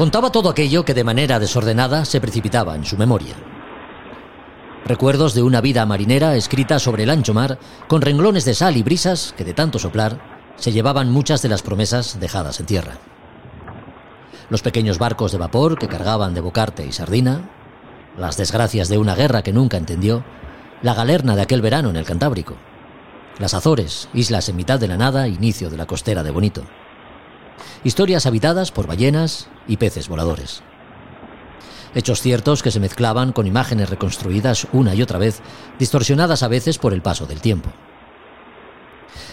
Contaba todo aquello que de manera desordenada se precipitaba en su memoria. Recuerdos de una vida marinera escrita sobre el ancho mar, con renglones de sal y brisas que de tanto soplar se llevaban muchas de las promesas dejadas en tierra. Los pequeños barcos de vapor que cargaban de bocarte y sardina, las desgracias de una guerra que nunca entendió, la galerna de aquel verano en el Cantábrico, las Azores, islas en mitad de la nada, inicio de la costera de Bonito. Historias habitadas por ballenas y peces voladores. Hechos ciertos que se mezclaban con imágenes reconstruidas una y otra vez, distorsionadas a veces por el paso del tiempo.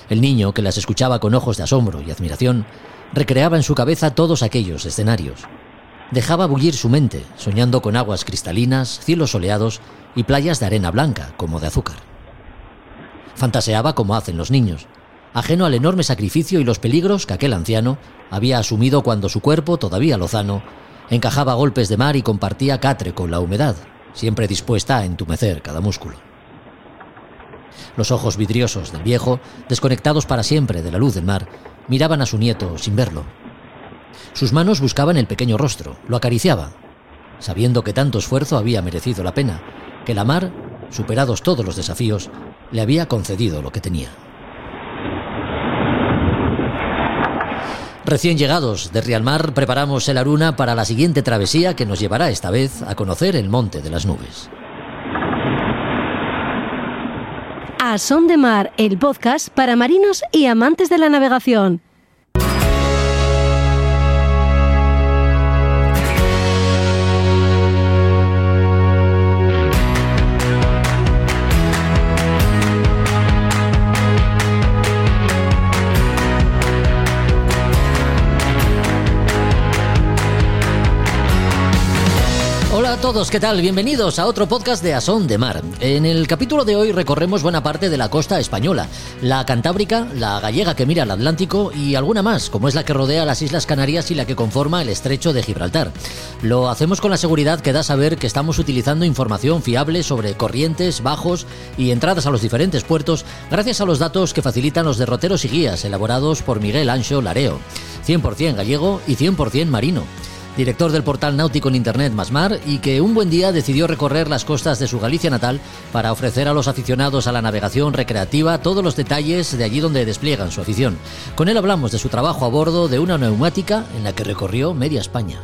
El niño, que las escuchaba con ojos de asombro y admiración, recreaba en su cabeza todos aquellos escenarios. Dejaba bullir su mente, soñando con aguas cristalinas, cielos soleados y playas de arena blanca, como de azúcar. Fantaseaba como hacen los niños, ajeno al enorme sacrificio y los peligros que aquel anciano había asumido cuando su cuerpo, todavía lozano, encajaba golpes de mar y compartía catre con la humedad, siempre dispuesta a entumecer cada músculo. Los ojos vidriosos del viejo, desconectados para siempre de la luz del mar, miraban a su nieto sin verlo. Sus manos buscaban el pequeño rostro, lo acariciaba, sabiendo que tanto esfuerzo había merecido la pena, que la mar, superados todos los desafíos, le había concedido lo que tenía. Recién llegados de Rialmar, preparamos el Aruna para la siguiente travesía que nos llevará esta vez a conocer el Monte de las Nubes. A Son de Mar, el podcast para marinos y amantes de la navegación. Hola a todos, ¿qué tal? Bienvenidos a otro podcast de Asón de Mar. En el capítulo de hoy recorremos buena parte de la costa española, la cantábrica, la gallega que mira al Atlántico y alguna más, como es la que rodea las Islas Canarias y la que conforma el estrecho de Gibraltar. Lo hacemos con la seguridad que da saber que estamos utilizando información fiable sobre corrientes, bajos y entradas a los diferentes puertos gracias a los datos que facilitan los derroteros y guías elaborados por Miguel Ancho Lareo, 100% gallego y 100% marino director del portal náutico en Internet Masmar, y que un buen día decidió recorrer las costas de su Galicia natal para ofrecer a los aficionados a la navegación recreativa todos los detalles de allí donde despliegan su afición. Con él hablamos de su trabajo a bordo de una neumática en la que recorrió media España.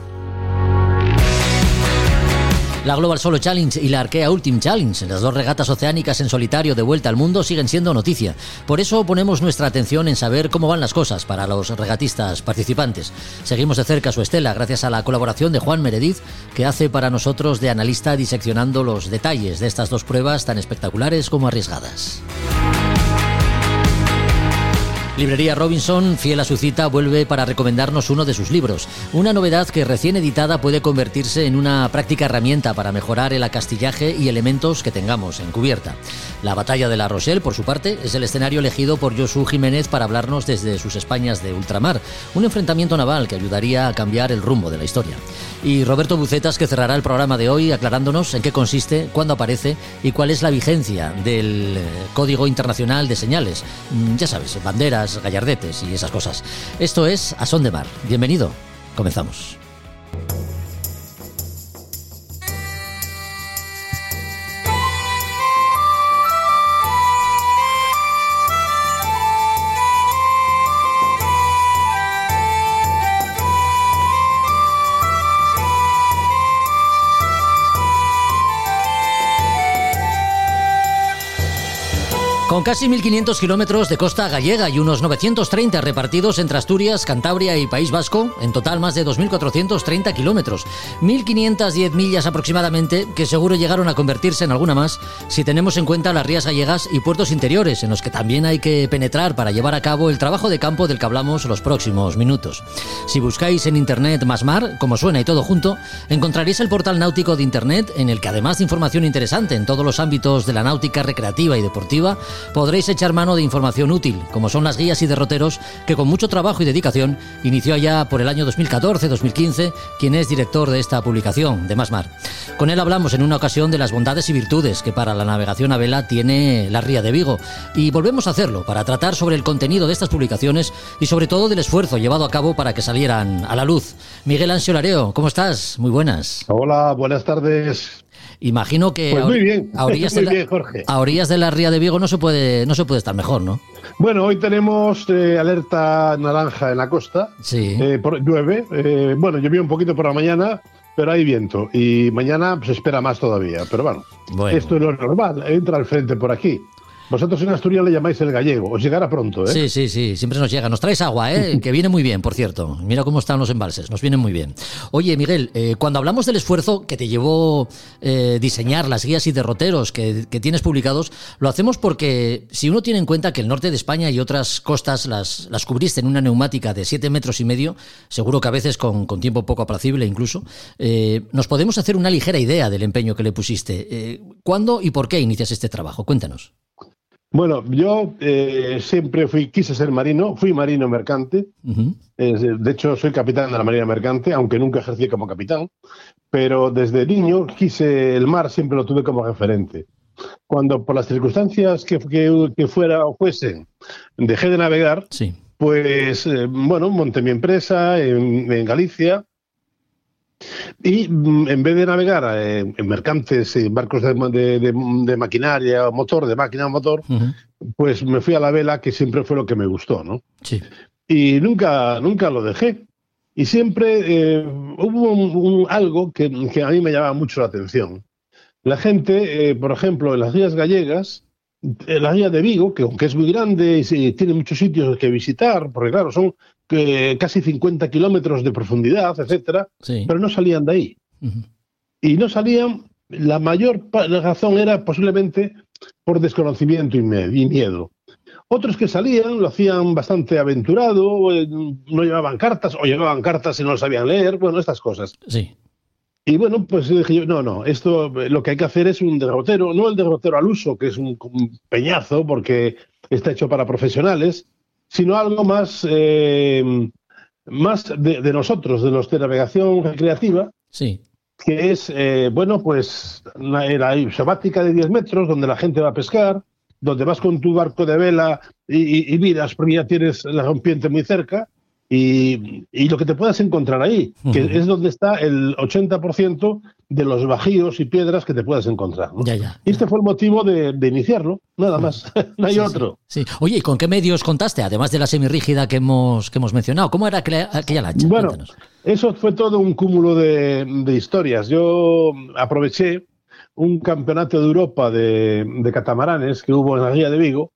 La Global Solo Challenge y la Arkea Ultimate Challenge, las dos regatas oceánicas en solitario de vuelta al mundo, siguen siendo noticia. Por eso ponemos nuestra atención en saber cómo van las cosas para los regatistas participantes. Seguimos de cerca su estela gracias a la colaboración de Juan Merediz, que hace para nosotros de analista diseccionando los detalles de estas dos pruebas tan espectaculares como arriesgadas. Librería Robinson, fiel a su cita, vuelve para recomendarnos uno de sus libros. Una novedad que recién editada puede convertirse en una práctica herramienta para mejorar el acastillaje y elementos que tengamos en cubierta. La batalla de la Rochelle, por su parte, es el escenario elegido por Josu Jiménez para hablarnos desde sus Españas de ultramar, un enfrentamiento naval que ayudaría a cambiar el rumbo de la historia. Y Roberto Bucetas, que cerrará el programa de hoy aclarándonos en qué consiste, cuándo aparece y cuál es la vigencia del eh, Código Internacional de Señales. Mm, Ya sabes, banderas, gallardetes y esas cosas. Esto es A Son de Mar. Bienvenido. Comenzamos. Con casi 1.500 kilómetros de costa gallega y unos 930 repartidos entre Asturias, Cantabria y País Vasco, en total más de 2.430 kilómetros. 1.510 millas aproximadamente, que seguro llegaron a convertirse en alguna más si tenemos en cuenta las rías gallegas y puertos interiores, en los que también hay que penetrar para llevar a cabo el trabajo de campo del que hablamos los próximos minutos. Si buscáis en Internet Masmar, como suena y todo junto, encontraréis el portal náutico de Internet en el que además de información interesante en todos los ámbitos de la náutica recreativa y deportiva, podréis echar mano de información útil, como son las guías y derroteros que con mucho trabajo y dedicación inició ya por el año 2014-2015 quien es director de esta publicación, de Más Mar. Con él hablamos en una ocasión de las bondades y virtudes que para la navegación a vela tiene la Ría de Vigo y volvemos a hacerlo para tratar sobre el contenido de estas publicaciones y sobre todo del esfuerzo llevado a cabo para que salieran a la luz. Miguel Ansiolareo, ¿cómo estás? Muy buenas. Hola, buenas tardes. Imagino que pues muy bien. A, orillas muy de bien, Jorge. a orillas de la Ría de Vigo no se puede, no se puede estar mejor, ¿no? Bueno, hoy tenemos eh, alerta naranja en la costa. Sí. Eh, por, llueve. Eh, bueno, llovió un poquito por la mañana, pero hay viento. Y mañana se espera más todavía. Pero bueno, Bueno. esto es lo normal. Entra al frente por aquí. Vosotros en Asturias le llamáis el gallego. Os llegará pronto, ¿eh? Sí, sí, sí, siempre nos llega. Nos traes agua, ¿eh? que viene muy bien, por cierto. Mira cómo están los embalses, nos vienen muy bien. Oye, Miguel, eh, cuando hablamos del esfuerzo que te llevó eh, diseñar las guías y derroteros que, que, tienes publicados, lo hacemos porque si uno tiene en cuenta que el norte de España y otras costas las, las cubriste en una neumática de 7 metros y medio, seguro que a veces con, con tiempo poco aplacible incluso, eh, nos podemos hacer una ligera idea del empeño que le pusiste. ¿Cuándo y por qué inicias este trabajo? Cuéntanos. Bueno, yo eh, siempre fui, quise ser marino, fui marino mercante. Uh -huh. eh, de hecho, soy capitán de la Marina Mercante, aunque nunca ejercí como capitán. Pero desde niño quise el mar, siempre lo tuve como referente. Cuando por las circunstancias que, que, que fuera o fuesen, dejé de navegar, sí. pues eh, bueno, monté mi empresa en, en Galicia. Y mm, en vez de navegar eh, en mercantes, en barcos de, de, de, de, maquinaria, motor, de máquina o motor, uh -huh. pues me fui a la vela, que siempre fue lo que me gustó, ¿no? Sí. Y nunca, nunca lo dejé. Y siempre eh, hubo un, un, algo que, que, a mí me llamaba mucho la atención. La gente, eh, por ejemplo, en las guías gallegas, en la guía de Vigo, que aunque es muy grande y tiene muchos sitios que visitar, porque claro, son eh, casi 50 kilómetros de profundidad, etcétera, sí. pero no salían de ahí. Uh -huh. Y no salían, la mayor razón era posiblemente por desconocimiento y, y miedo. Otros que salían lo hacían bastante aventurado, eh, no llevaban cartas o llevaban cartas y no lo sabían leer, bueno, estas cosas. Sí. Y bueno, pues dije yo, no, no, esto lo que hay que hacer es un derrotero, no el derrotero al uso, que es un, un peñazo porque está hecho para profesionales, sino algo más, eh, más de, de, nosotros, de los de navegación recreativa, sí. que es, eh, bueno, pues la, la sabática de 10 metros, donde la gente va a pescar, donde vas con tu barco de vela y, y, y miras, porque ya tienes la rompiente muy cerca, y, y, lo que te puedas encontrar ahí, que uh -huh. es donde está el 80% de los bajíos y piedras que te puedas encontrar. ¿no? Ya, ya, y este fue el motivo de, de iniciarlo, nada más, no hay sí, otro. Sí, sí, Oye, ¿y con qué medios contaste, además de la semirrígida que hemos, que hemos mencionado? ¿Cómo era aquella lancha? Bueno, Cuéntanos. eso fue todo un cúmulo de, de, historias. Yo aproveché un campeonato de Europa de, de catamaranes que hubo en la guía de Vigo,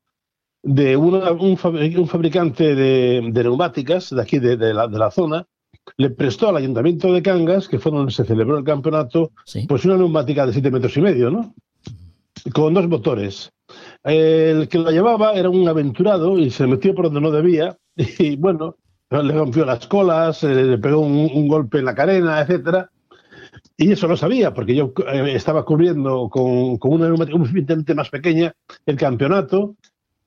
de una, un, un, fabricante de, de, neumáticas de aquí, de, de, la, de, la, zona, le prestó al ayuntamiento de Cangas, que fue donde se celebró el campeonato, sí. pues una neumática de 7 metros y medio, ¿no? Con dos motores. El que la llevaba era un aventurado y se metió por donde no debía, y bueno, le rompió las colas, le pegó un, un golpe en la carena, etcétera. Y eso lo sabía, porque yo eh, estaba cubriendo con, con una neumática un más pequeña el campeonato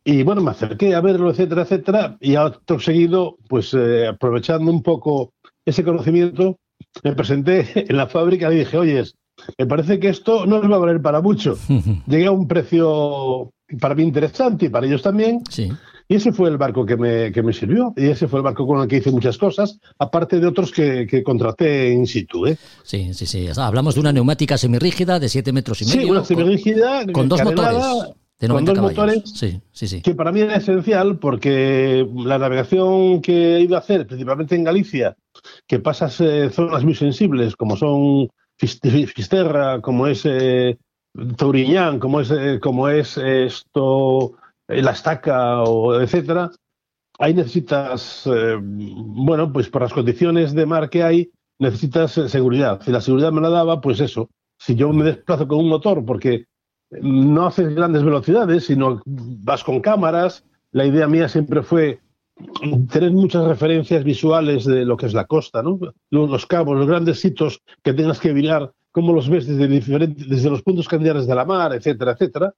y bueno, me acerqué a verlo, etcétera, etcétera, y acto seguido, pues eh, aprovechando un poco ese conocimiento, me presenté en la fábrica y dije, oye, me parece que esto no nos va a valer para mucho. Llegué a un precio para mí interesante y para ellos también. Sí. Y ese fue el barco que me, que me sirvió. Y ese fue el barco con el que hice muchas cosas, aparte de otros que, que contraté in situ. ¿eh? Sí, sí, sí. Hablamos de una neumática semirrígida de 7 metros y medio. Sí, una semirrígida. Con, con dos motores. De con dos caballos. motores, sí, sí, sí. que para mí era esencial porque la navegación que he ido a hacer, principalmente en Galicia, que pasas eh, zonas muy sensibles, como son Fisterra, como es eh, como es, eh, como es esto, la estaca, o etcétera, ahí necesitas, eh, bueno, pues por las condiciones de mar que hay, necesitas seguridad. Si la seguridad me la daba, pues eso. Si yo me desplazo con un motor, porque no haces grandes velocidades, sino vas con cámaras. La idea mía siempre fue tener muchas referencias visuales de lo que es la costa, ¿no? Los cabos, los grandes sitios que tengas que mirar, cómo los ves desde, diferentes, desde los puntos cardinales de la mar, etcétera, etcétera.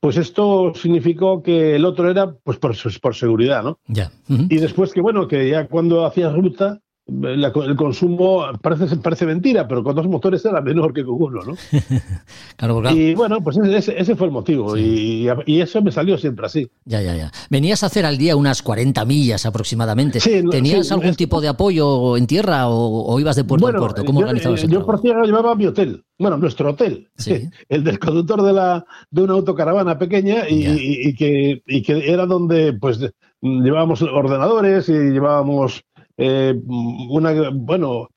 pues esto significó que el otro era pues por, por seguridad, ¿no? Ya. Y después que, bueno, que ya cuando hacías ruta, el consumo parece, parece mentira, pero con dos motores era menor que con uno, ¿no? claro, claro. Y bueno, pues ese, ese fue el motivo y, y, eso me salió siempre así. Ya, ya, ya. Venías a hacer al día unas 40 millas aproximadamente. ¿Tenías algún tipo de apoyo en tierra o, ibas de puerto a puerto? ¿Cómo yo, organizabas Yo por tierra llevaba mi hotel, bueno, nuestro hotel, el del conductor de, la, de una autocaravana pequeña y, y, que, y que era donde pues llevábamos ordenadores y llevábamos eh, una, bueno,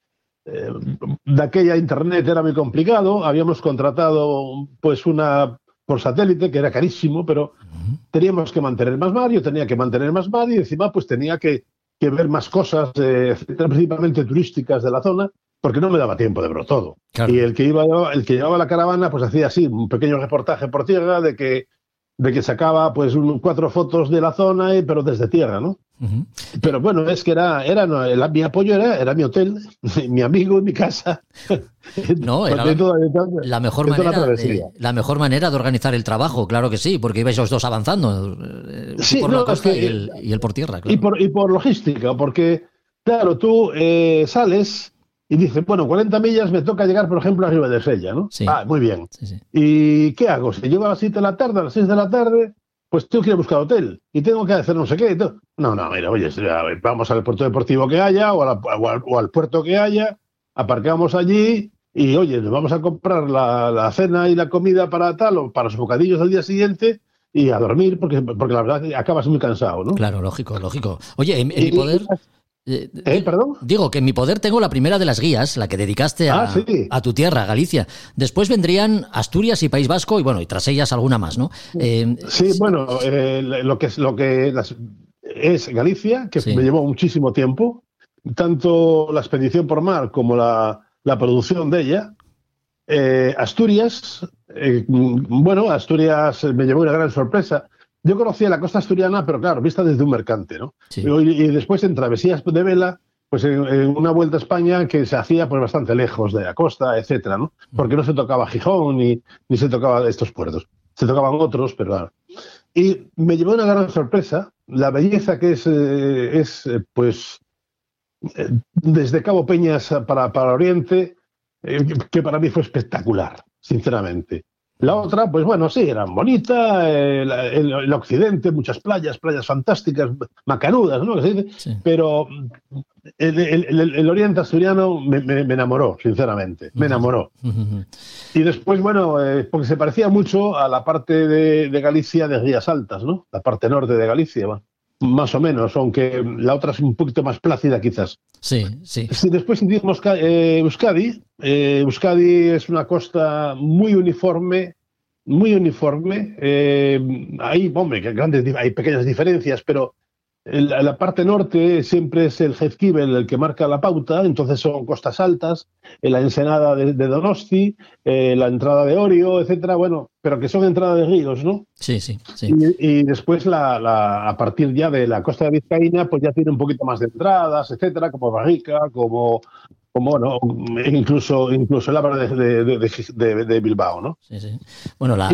eh, de aquella internet era muy complicado, habíamos contratado pues una por satélite que era carísimo, pero teníamos que mantener más mar, yo tenía que mantener más mar y encima pues tenía que, ver más cosas, eh, principalmente turísticas de la zona, porque no me daba tiempo de ver todo. Y el que iba el que llevaba la caravana pues hacía así un pequeño reportaje por tierra de que de que sacaba pues cuatro fotos de la zona, pero desde tierra, ¿no? Pero bueno, es que era, era mi apoyo era, era mi hotel, mi amigo, mi casa. No, era la, mejor manera de, la mejor manera de organizar el trabajo, claro que sí, porque ibais los dos avanzando, eh, por la costa y, el, por tierra. Y, por, y por logística, porque, claro, tú eh, sales y dices, bueno, 40 millas me toca llegar, por ejemplo, a Río de Sella, ¿no? Ah, muy bien. ¿Y qué hago? Si llego a las 7 de la tarde, a las 6 de la tarde, pues tengo que ir a buscar hotel y tengo que hacer no sé qué. No, no, mira, oye, vamos al puerto deportivo que haya o, al, puerto que haya, aparcamos allí y, oye, nos vamos a comprar la, cena y la comida para tal o para los bocadillos al día siguiente y a dormir porque, porque la verdad acabas muy cansado, ¿no? Claro, lógico, lógico. Oye, en, mi poder... Eh, ¿Eh, perdón? Digo que en mi poder tengo la primera de las guías, la que dedicaste a, ah, a, tu tierra, Galicia. Después vendrían Asturias y País Vasco y bueno, y tras ellas alguna más, ¿no? Eh, sí, bueno, lo que es lo que es Galicia, que me llevó muchísimo tiempo, tanto la expedición por mar como la, la producción de ella. Asturias, bueno, Asturias me llevó una gran sorpresa yo conocía la costa asturiana, pero claro, vista desde un mercante, ¿no? Y, después en travesías de vela, pues en, una vuelta a España que se hacía pues bastante lejos de la costa, etcétera, ¿no? Porque no se tocaba Gijón ni, ni se tocaba estos puertos. Se tocaban otros, pero claro. Y me llevó una gran sorpresa la belleza que es, eh, es eh, pues, eh, desde Cabo Peñas para, para Oriente, que para mí fue espectacular, sinceramente. La otra, pues bueno, sí, era bonita, el, occidente, muchas playas, playas fantásticas, macanudas, ¿no? Pero el, oriente asturiano me, enamoró, sinceramente, me enamoró. Y después, bueno, eh, porque se parecía mucho a la parte de, Galicia de Rías Altas, ¿no? La parte norte de Galicia, más o menos, aunque la otra es un poquito más plácida quizás. Sí, sí. después decimos eh, Euskadi, eh, Euskadi es una costa muy uniforme, muy uniforme. Eh, hay, hombre, grandes, hay pequeñas diferencias, pero la, la parte norte siempre es el Jezquibel el que marca la pauta, entonces son costas altas, la ensenada de, Donosti, la entrada de Orio, etcétera, bueno, pero que son entradas de ríos, ¿no? Sí, sí, sí. Y, después la, a partir ya de la costa de Vizcaína, pues ya tiene un poquito más de entradas, etcétera, como Barrica, como como bueno, incluso, incluso el Abra de, Bilbao, ¿no? Sí, sí. Bueno, la,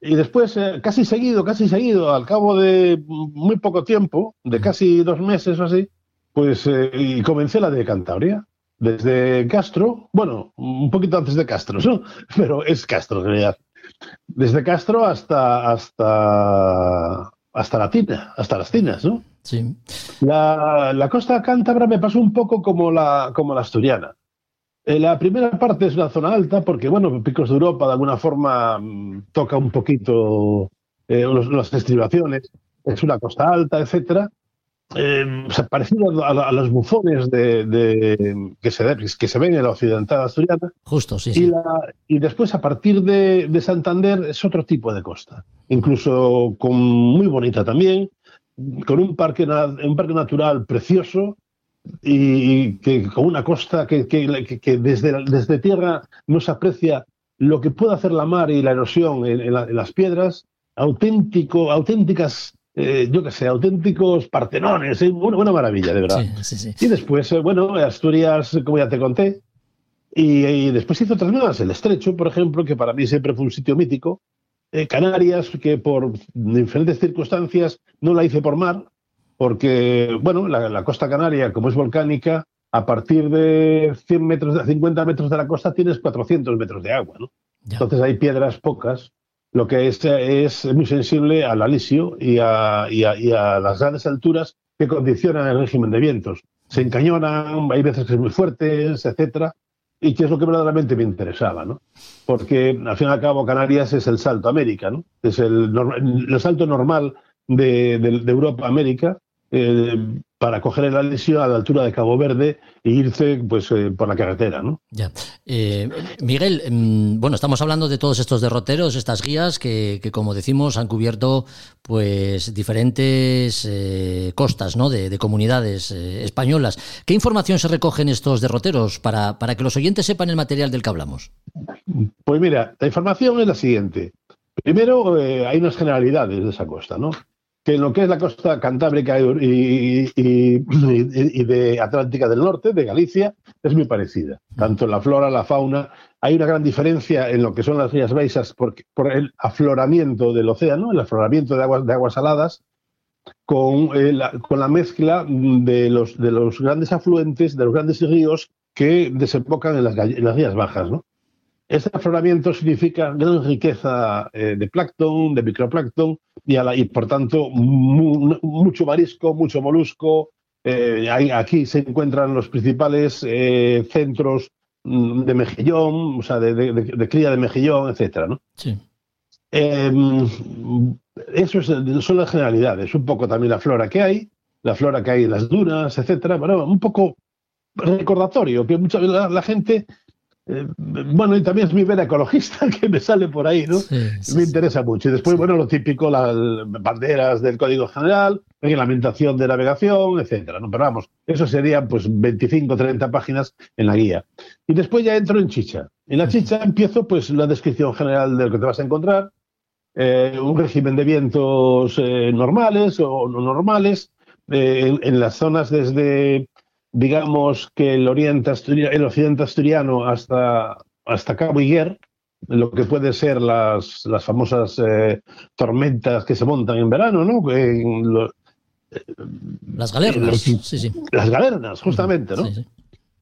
y, después, eh, casi seguido, casi seguido, al cabo de muy poco tiempo, de casi dos meses o así, pues eh, y comencé la de Cantabria. Desde Castro, bueno, un poquito antes de Castro, ¿no? Pero es Castro en realidad. Desde Castro hasta hasta hasta la tina, hasta las tinas, ¿no? Sí. La, la costa cántabra me pasó un poco como la, como la asturiana. Eh, la primera parte es una zona alta porque, bueno, Picos de Europa de alguna forma mm, toca un poquito eh, las estribaciones, es una costa alta, etcétera. Eh, parecido a, los bufones de, que, se, que se ven en la occidental asturiana. Justo, sí. Y, y después, a partir de, de, Santander, es otro tipo de costa. Incluso con, muy bonita también, con un parque, un parque natural precioso y que con una costa que, que, desde, desde tierra no se aprecia lo que puede hacer la mar y la erosión en, las piedras, auténtico, auténticas, eh, yo qué sé, auténticos partenones, ¿eh? una, maravilla, de verdad. Y después, eh, bueno, Asturias, como ya te conté, y, y, después hizo otras nuevas, el Estrecho, por ejemplo, que para mí siempre fue un sitio mítico, eh, Canarias, que por diferentes circunstancias no la hice por mar, porque, bueno, la, costa canaria, como es volcánica, a partir de 100 metros, de 50 metros de la costa tienes 400 metros de agua, ¿no? Entonces hay piedras pocas, lo que es, es muy sensible al alisio y a, y a, las grandes alturas que condicionan el régimen de vientos. Se encañonan, hay veces que son muy fuertes, etcétera, y que es lo que verdaderamente me interesaba, ¿no? Porque al fin y al cabo Canarias es el salto América, ¿no? Es el, el salto normal de, de Europa a América eh, para coger el Alesio a la altura de Cabo Verde e irse pues, eh, por la carretera. ¿no? Ya. Eh, Miguel, mm, bueno, estamos hablando de todos estos derroteros, estas guías que, como decimos, han cubierto pues diferentes costas ¿no? de, comunidades españolas. ¿Qué información se recoge en estos derroteros para, para que los oyentes sepan el material del que hablamos? Pues mira, la información es la siguiente. Primero, hay unas generalidades de esa costa, ¿no? Que en lo que es la costa cantábrica y, de Atlántica del Norte, de Galicia, es muy parecida. Tanto en la flora, la fauna, hay una gran diferencia en lo que son las Rías Baixas por, el afloramiento del océano, el afloramiento de aguas, de aguas saladas, con, eh, la, con la mezcla de los, de los grandes afluentes, de los grandes ríos que desembocan en las, en las Rías Bajas. ¿no? Ese afloramiento significa gran riqueza eh, de plancton, de microplancton y, por tanto mucho marisco, mucho molusco. Eh, aquí se encuentran los principales eh, centros mm, de mejillón, o sea, de, cría de mejillón, etcétera, ¿no? Sí. Em, eso son las generalidades, un poco también la flora que hay, la flora que hay en las dunas, etcétera, bueno, un poco recordatorio, que mucha la gente eh, bueno, y también es mi vera ecologista que me sale por ahí, ¿no? me interesa mucho. Y después, bueno, lo típico, las banderas del Código General, reglamentación de navegación, etcétera. ¿no? Pero vamos, eso serían pues 25, 30 páginas en la guía. Y después ya entro en chicha. En la chicha empiezo pues la descripción general de lo que te vas a encontrar, eh, un régimen de vientos eh, normales o no normales, en, en, las zonas desde digamos que el oriente el occidente asturiano hasta, hasta Cabo Higuer, lo que puede ser las, las famosas eh, tormentas que se montan en verano, ¿no? las galernas, sí, sí. Las galernas, justamente, ¿no?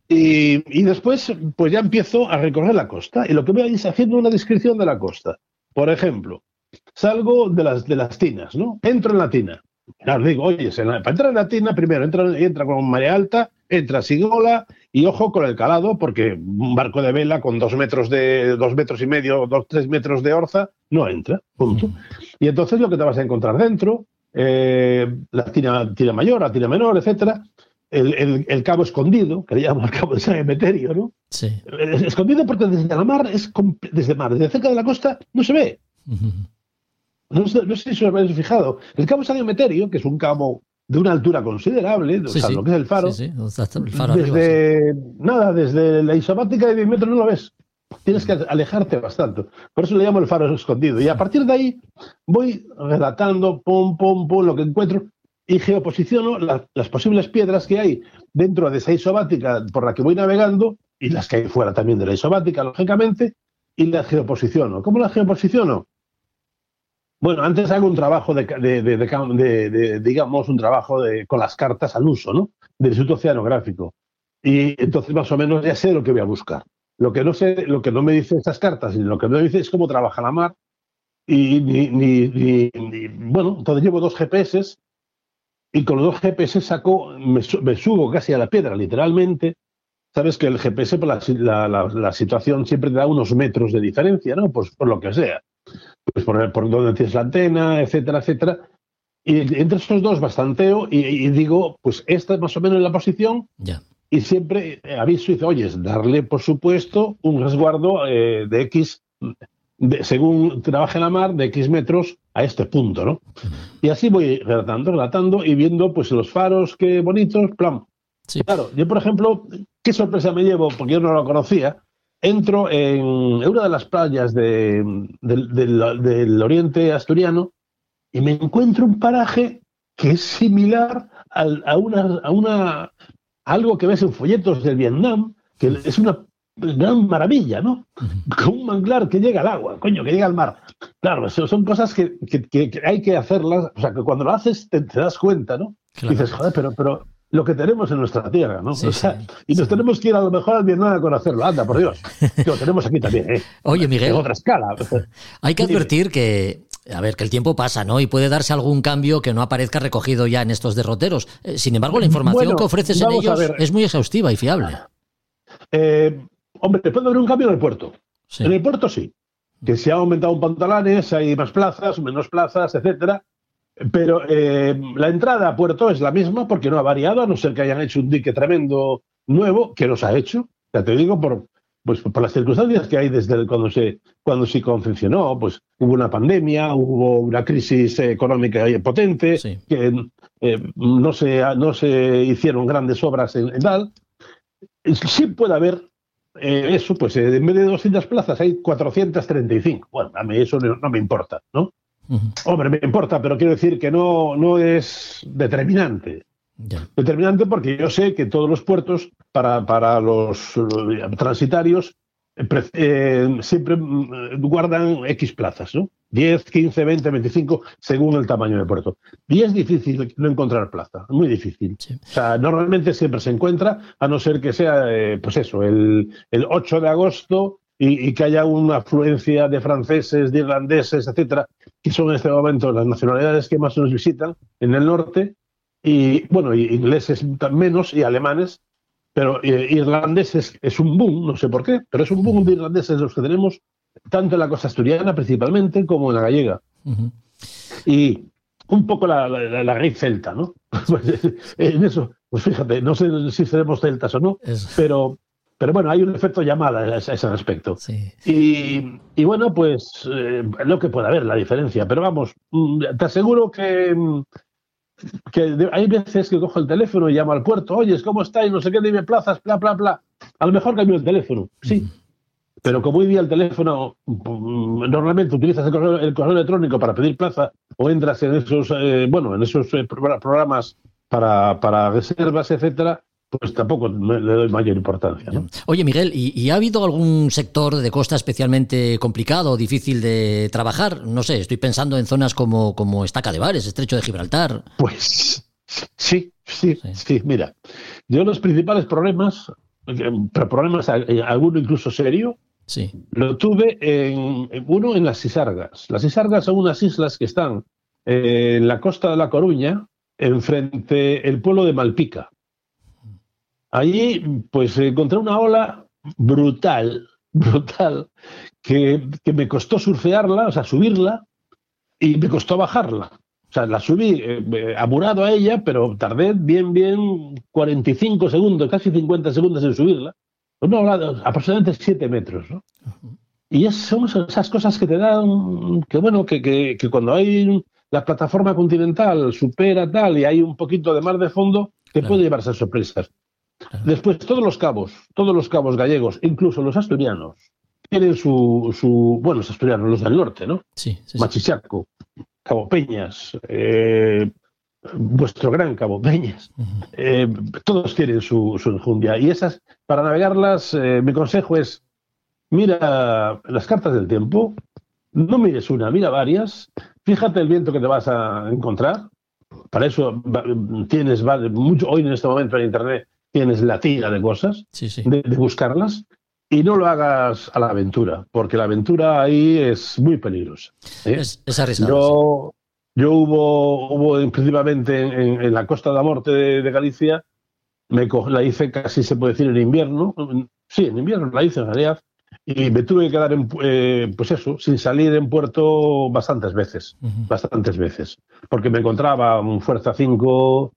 Y, y, después, pues ya empiezo a recorrer la costa y lo que voy es haciendo una descripción de la costa. Por ejemplo, salgo de las, de las tinas, ¿no? Entro en la tina. Claro, digo, oye, para entrar en la tina, primero entra, entra con marea alta, entra sin ola y ojo con el calado, porque un barco de vela con dos metros de dos metros y medio, dos, tres metros de orza, no entra. Punto. Y entonces lo que te vas a encontrar dentro, eh, la tina, mayor, la tina menor, etcétera, el, cabo escondido, que le llamamos el cabo de San Emeterio, ¿no? Sí. Escondido porque desde la mar es desde mar, desde cerca de la costa no se ve. No sé, no sé si os habéis fijado. El cabo San Emeterio, que es un cabo de una altura considerable, o sea, lo que es el faro, desde, nada, desde la isobática de 10 metros no lo ves. Tienes que alejarte bastante. Por eso le llamo el faro escondido. Y a partir de ahí voy relatando, pum, pum, pum, lo que encuentro y geoposiciono las posibles piedras que hay dentro de esa isobática por la que voy navegando y las que hay fuera también de la isobática, lógicamente, y las geoposiciono. ¿Cómo las geoposiciono? Bueno, antes hago un trabajo de, digamos, un trabajo con las cartas al uso, ¿no? Del Instituto Oceanográfico. Y entonces más o menos ya sé lo que voy a buscar. Lo que no sé, lo que no me dice estas cartas, y lo que no me dice es cómo trabaja la mar. Y ni, bueno, entonces llevo dos GPS y con los dos GPS saco, me, subo casi a la piedra, literalmente. Sabes que el GPS, por la, situación siempre te da unos metros de diferencia, ¿no? Pues por lo que sea pues por, por donde tienes la antena, etcétera, etcétera. Y entre esos dos bastanteo y, digo, pues esta es más o menos la posición. Ya. Y siempre aviso y dice, oye, darle, por supuesto, un resguardo eh, de X, según trabaje la mar, de X metros a este punto, ¿no? Y así voy relatando, relatando y viendo, pues, los faros, qué bonitos, plan. Sí. Claro, yo, por ejemplo, qué sorpresa me llevo, porque yo no lo conocía, entro en una de las playas del, oriente asturiano y me encuentro un paraje que es similar a, una, a una algo que ves en folletos del Vietnam, que es una gran maravilla, ¿no? Con un manglar que llega al agua, coño, que llega al mar. Claro, son cosas que, hay que hacerlas, o sea, que cuando lo haces te, das cuenta, ¿no? dices, joder, pero, pero lo que tenemos en nuestra tierra, ¿no? o sea, y nos tenemos que ir a lo mejor al Vietnam a conocerlo, anda, por Dios. Que lo tenemos aquí también, ¿eh? Oye, Miguel. En otra escala. Hay que advertir que, a ver, que el tiempo pasa, ¿no? Y puede darse algún cambio que no aparezca recogido ya en estos derroteros. Eh, sin embargo, la información que ofreces en ellos es muy exhaustiva y fiable. Eh, hombre, puede haber un cambio en el puerto. En el puerto sí. Que se ha aumentado un pantalanes, hay más plazas, menos plazas, etcétera. Pero eh, la entrada a puerto es la misma porque no ha variado, a no ser que hayan hecho un dique tremendo nuevo, que los ha hecho. Ya te digo, por, pues, por las circunstancias que hay desde cuando se, cuando se confeccionó, pues hubo una pandemia, hubo una crisis económica potente, que eh, no, se, no se hicieron grandes obras en, tal. Sí puede haber eh, eso, pues en vez de 200 plazas hay 435. Bueno, a mí eso no me importa, ¿no? Hombre, me importa, pero quiero decir que no, no es determinante. Determinante porque yo sé que todos los puertos, para, para los eh, transitarios, eh, eh, siempre mm, guardan X plazas, ¿no? 10, 15, 20, 25, según el tamaño del puerto. Y es difícil no encontrar plaza, muy difícil. O sea, normalmente siempre se encuentra, a no ser que sea, pues eso, el, el 8 de agosto y, que haya una afluencia de franceses, de irlandeses, etcétera, que son en este momento las nacionalidades que más nos visitan en el norte, y bueno, ingleses menos y alemanes, pero eh, irlandeses es un boom, no sé por qué, pero es un boom de irlandeses los que tenemos tanto en la costa asturiana principalmente como en la gallega. Y un poco la, la, raíz celta, ¿no? Pues, en eso, pues fíjate, no sé si seremos celtas o no, pero pero bueno, hay un efecto llamada a ese respecto. Y, y, bueno, pues eh, lo que puede haber, la diferencia. Pero vamos, mm, te aseguro que, que hay veces que cojo el teléfono y llamo al puerto, oye, ¿cómo está? Y no sé qué, dime plazas, bla, bla, bla. A lo mejor cambio el teléfono, sí. Pero como hoy día el teléfono, mm, normalmente utilizas el correo, electrónico para pedir plaza o entras en esos, eh, bueno, en esos eh, programas para, para reservas, etcétera, pues tampoco le doy mayor importancia. Oye, Miguel, ¿y, ha habido algún sector de costa especialmente complicado o difícil de trabajar? No sé, estoy pensando en zonas como, como Estaca de Bares, Estrecho de Gibraltar. Pues sí, sí, sí, Mira, yo los principales problemas, problemas, eh, alguno incluso serio, sí. lo tuve en, uno en las Isargas. Las Isargas son unas islas que están eh, en la costa de La Coruña, enfrente el pueblo de Malpica. Allí, pues encontré una ola brutal, brutal, que, me costó surfearla, o sea, subirla, y me costó bajarla. O sea, la subí eh, amurado a ella, pero tardé bien, bien 45 segundos, casi 50 segundos en subirla. Una ola aproximadamente 7 metros, ¿no? Y son esas cosas que te dan, que bueno, que, que, que, cuando hay la plataforma continental supera tal y hay un poquito de mar de fondo, te puede llevarse sorpresas. Después, todos los cabos, todos los cabos gallegos, incluso los asturianos, tienen su, su bueno, los asturianos, los del norte, ¿no? Sí. Machichaco, Cabo Peñas, eh, vuestro gran Cabo Peñas, eh, todos tienen su, su, enjundia. Y esas, para navegarlas, eh, mi consejo es, mira las cartas del tiempo, no mires una, mira varias, fíjate el viento que te vas a encontrar. Para eso tienes mucho, hoy en este momento en Internet tienes la tira de cosas, De, buscarlas, y no lo hagas a la aventura, porque la aventura ahí es muy peligrosa. ¿eh? Es, arriesgado. Yo, yo hubo, hubo principalmente en, la Costa de la Morte de, Galicia, me la hice casi se puede decir en invierno, sí, en invierno la hice en realidad, y me tuve que quedar en, eh, pues eso, sin salir en puerto bastantes veces, bastantes veces, porque me encontraba un Fuerza 5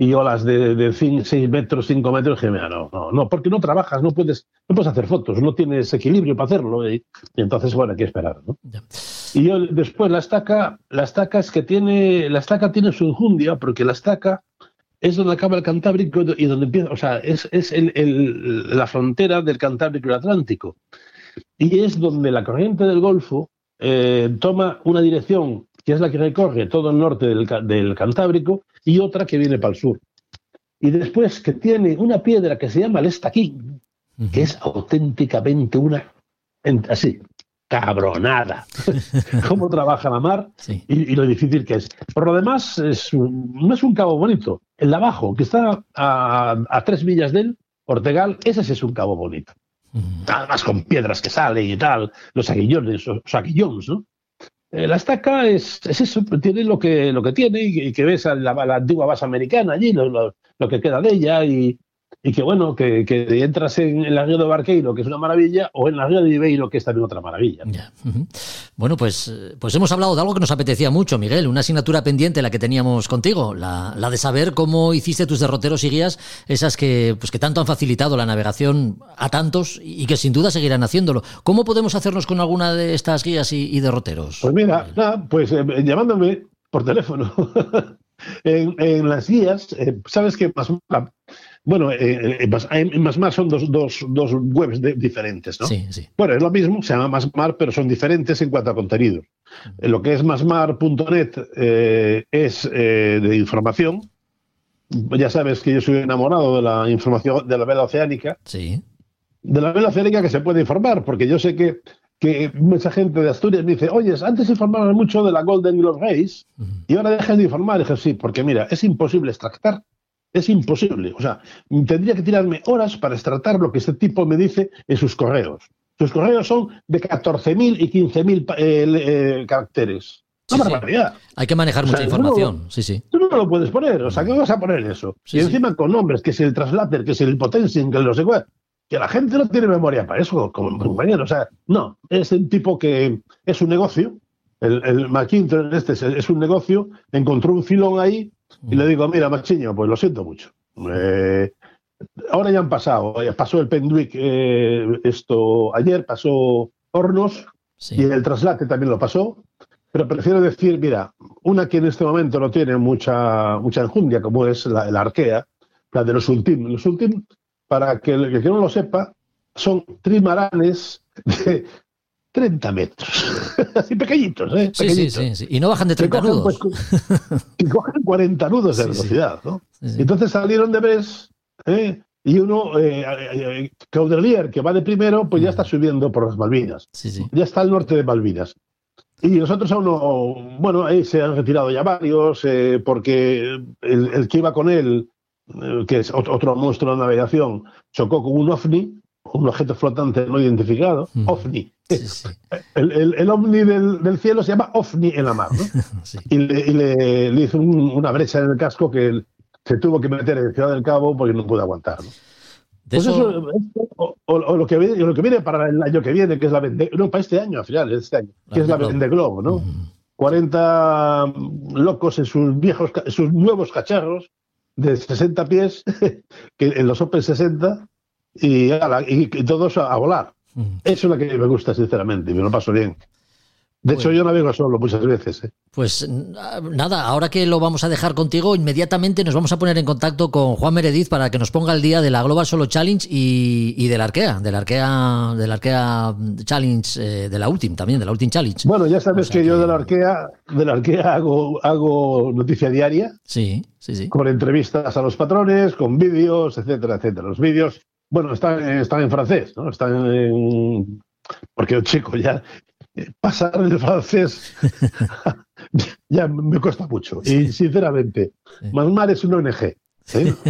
y olas de, de 6 metros, 5 metros, que no, no, no, porque no trabajas, no puedes, no puedes hacer fotos, no tienes equilibrio para hacerlo. Y, entonces, bueno, hay que esperar. ¿no? Y yo, después la estaca, la estaca es que tiene, la estaca tiene su enjundia, porque la estaca es donde acaba el Cantábrico y donde empieza, o sea, es, es el, el, la frontera del Cantábrico y el Atlántico. Y es donde la corriente del Golfo eh, toma una dirección que es la que recorre todo el norte del, del Cantábrico y otra que viene para el sur. Y después que tiene una piedra que se llama el estaquín, que es auténticamente una, así, cabronada. Cómo trabaja la mar y, lo difícil que es. Por lo demás, es no es un cabo bonito. El de abajo, que está a, tres millas de él, Ortegal, ese sí es un cabo bonito. Además con piedras que salen y tal, los aguillones, los aguillones, ¿no? La estaca es, eso, tiene lo que, lo que tiene y, que ves la, la, antigua base americana allí, lo, lo, que queda de ella y, y que bueno, que, que entras en, la río de Barqueiro, que es una maravilla, o en la río de Ibeiro, que es también otra maravilla. Bueno, pues, pues hemos hablado de algo que nos apetecía mucho, Miguel, una asignatura pendiente la que teníamos contigo, la, la de saber cómo hiciste tus derroteros y guías, esas que, pues que tanto han facilitado la navegación a tantos y que sin duda seguirán haciéndolo. ¿Cómo podemos hacernos con alguna de estas guías y, derroteros? Pues mira, pues eh, llamándome por teléfono. en, las guías, eh, sabes que más bueno, eh, eh en Masmar son dos, dos, dos webs diferentes, ¿no? Sí, sí. Bueno, es lo mismo, se llama Masmar, pero son diferentes en cuanto a contenido. Lo que es masmar.net eh, es eh, de información. Ya sabes que yo soy enamorado de la información de la vela oceánica. Sí. De la vela oceánica que se puede informar, porque yo sé que, que mucha gente de Asturias me dice, oye, antes informaban mucho de la Golden Globe Race y ahora dejan de informar. Y dije, sí, porque mira, es imposible extractar es imposible. O sea, tendría que tirarme horas para extratar lo que este tipo me dice en sus correos. Sus correos son de 14.000 y 15.000 eh, eh, caracteres. Una barbaridad. Hay que manejar mucha información. sí, sí. Tú no lo puedes poner. O sea, ¿qué vas a poner eso? y encima con nombres, que es el translator, que es el potential, que no sé cuál. Que la gente no tiene memoria para eso, como compañero. O sea, no. Es el tipo que es un negocio. El, el McIntyre este es un negocio. Encontró un filón ahí y le digo, mira, Machiño, pues lo siento mucho. Eh, ahora ya han pasado, pasó el Pendwick eh, esto ayer, pasó Hornos y el traslate también lo pasó, pero prefiero decir, mira, una que en este momento no tiene mucha, mucha enjundia, como es la, Arkea, la de los últimos. Los últimos, para que el que no lo sepa, son trimaranes de 30 metros. Así pequeñitos, ¿eh? Sí, sí, sí, Y no bajan de 30 nudos. Pues, y cogen 40 nudos de velocidad, ¿no? Entonces salieron de Bres, ¿eh? Y uno, eh, eh, Caudelier, que va de primero, pues ya está subiendo por las Malvinas. Ya está al norte de Malvinas. Y nosotros aún no, bueno, ahí se han retirado ya varios, eh, porque el, que iba con él, que es otro monstruo de navegación, chocó con un ovni, un objeto flotante no identificado, mm. ovni. El, ovni del, cielo se llama ovni en la mar, ¿no? Y, le, hizo una brecha en el casco que se tuvo que meter en Ciudad del Cabo porque no pudo aguantar. Pues eso, o, lo, que viene, lo que viene para el año que viene, que es la Vende, no, para este año, al final, este año, que es la Vende Globo, ¿no? 40 locos en sus viejos, sus nuevos cacharros de 60 pies, que en los Open 60, y, y, todos a, volar. Eso es lo que me gusta, sinceramente, y me lo paso bien. De hecho, yo navego solo muchas veces. ¿eh? Pues nada, ahora que lo vamos a dejar contigo, inmediatamente nos vamos a poner en contacto con Juan Meredith para que nos ponga el día de la Global Solo Challenge y, y de la Arkea, de la Arkea, de la Arkea Challenge, eh, de la Ultim también, de la Ultim Challenge. Bueno, ya sabes que, yo de la Arkea, de la Arkea hago, hago noticia diaria. Sí, sí, sí. Con entrevistas a los patrones, con vídeos, etcétera, etcétera. Los vídeos bueno, están, están en francés, ¿no? Están en... Porque, chico, ya pasar el francés ya me cuesta mucho. Y, sinceramente, Masmar es un ONG. ¿eh?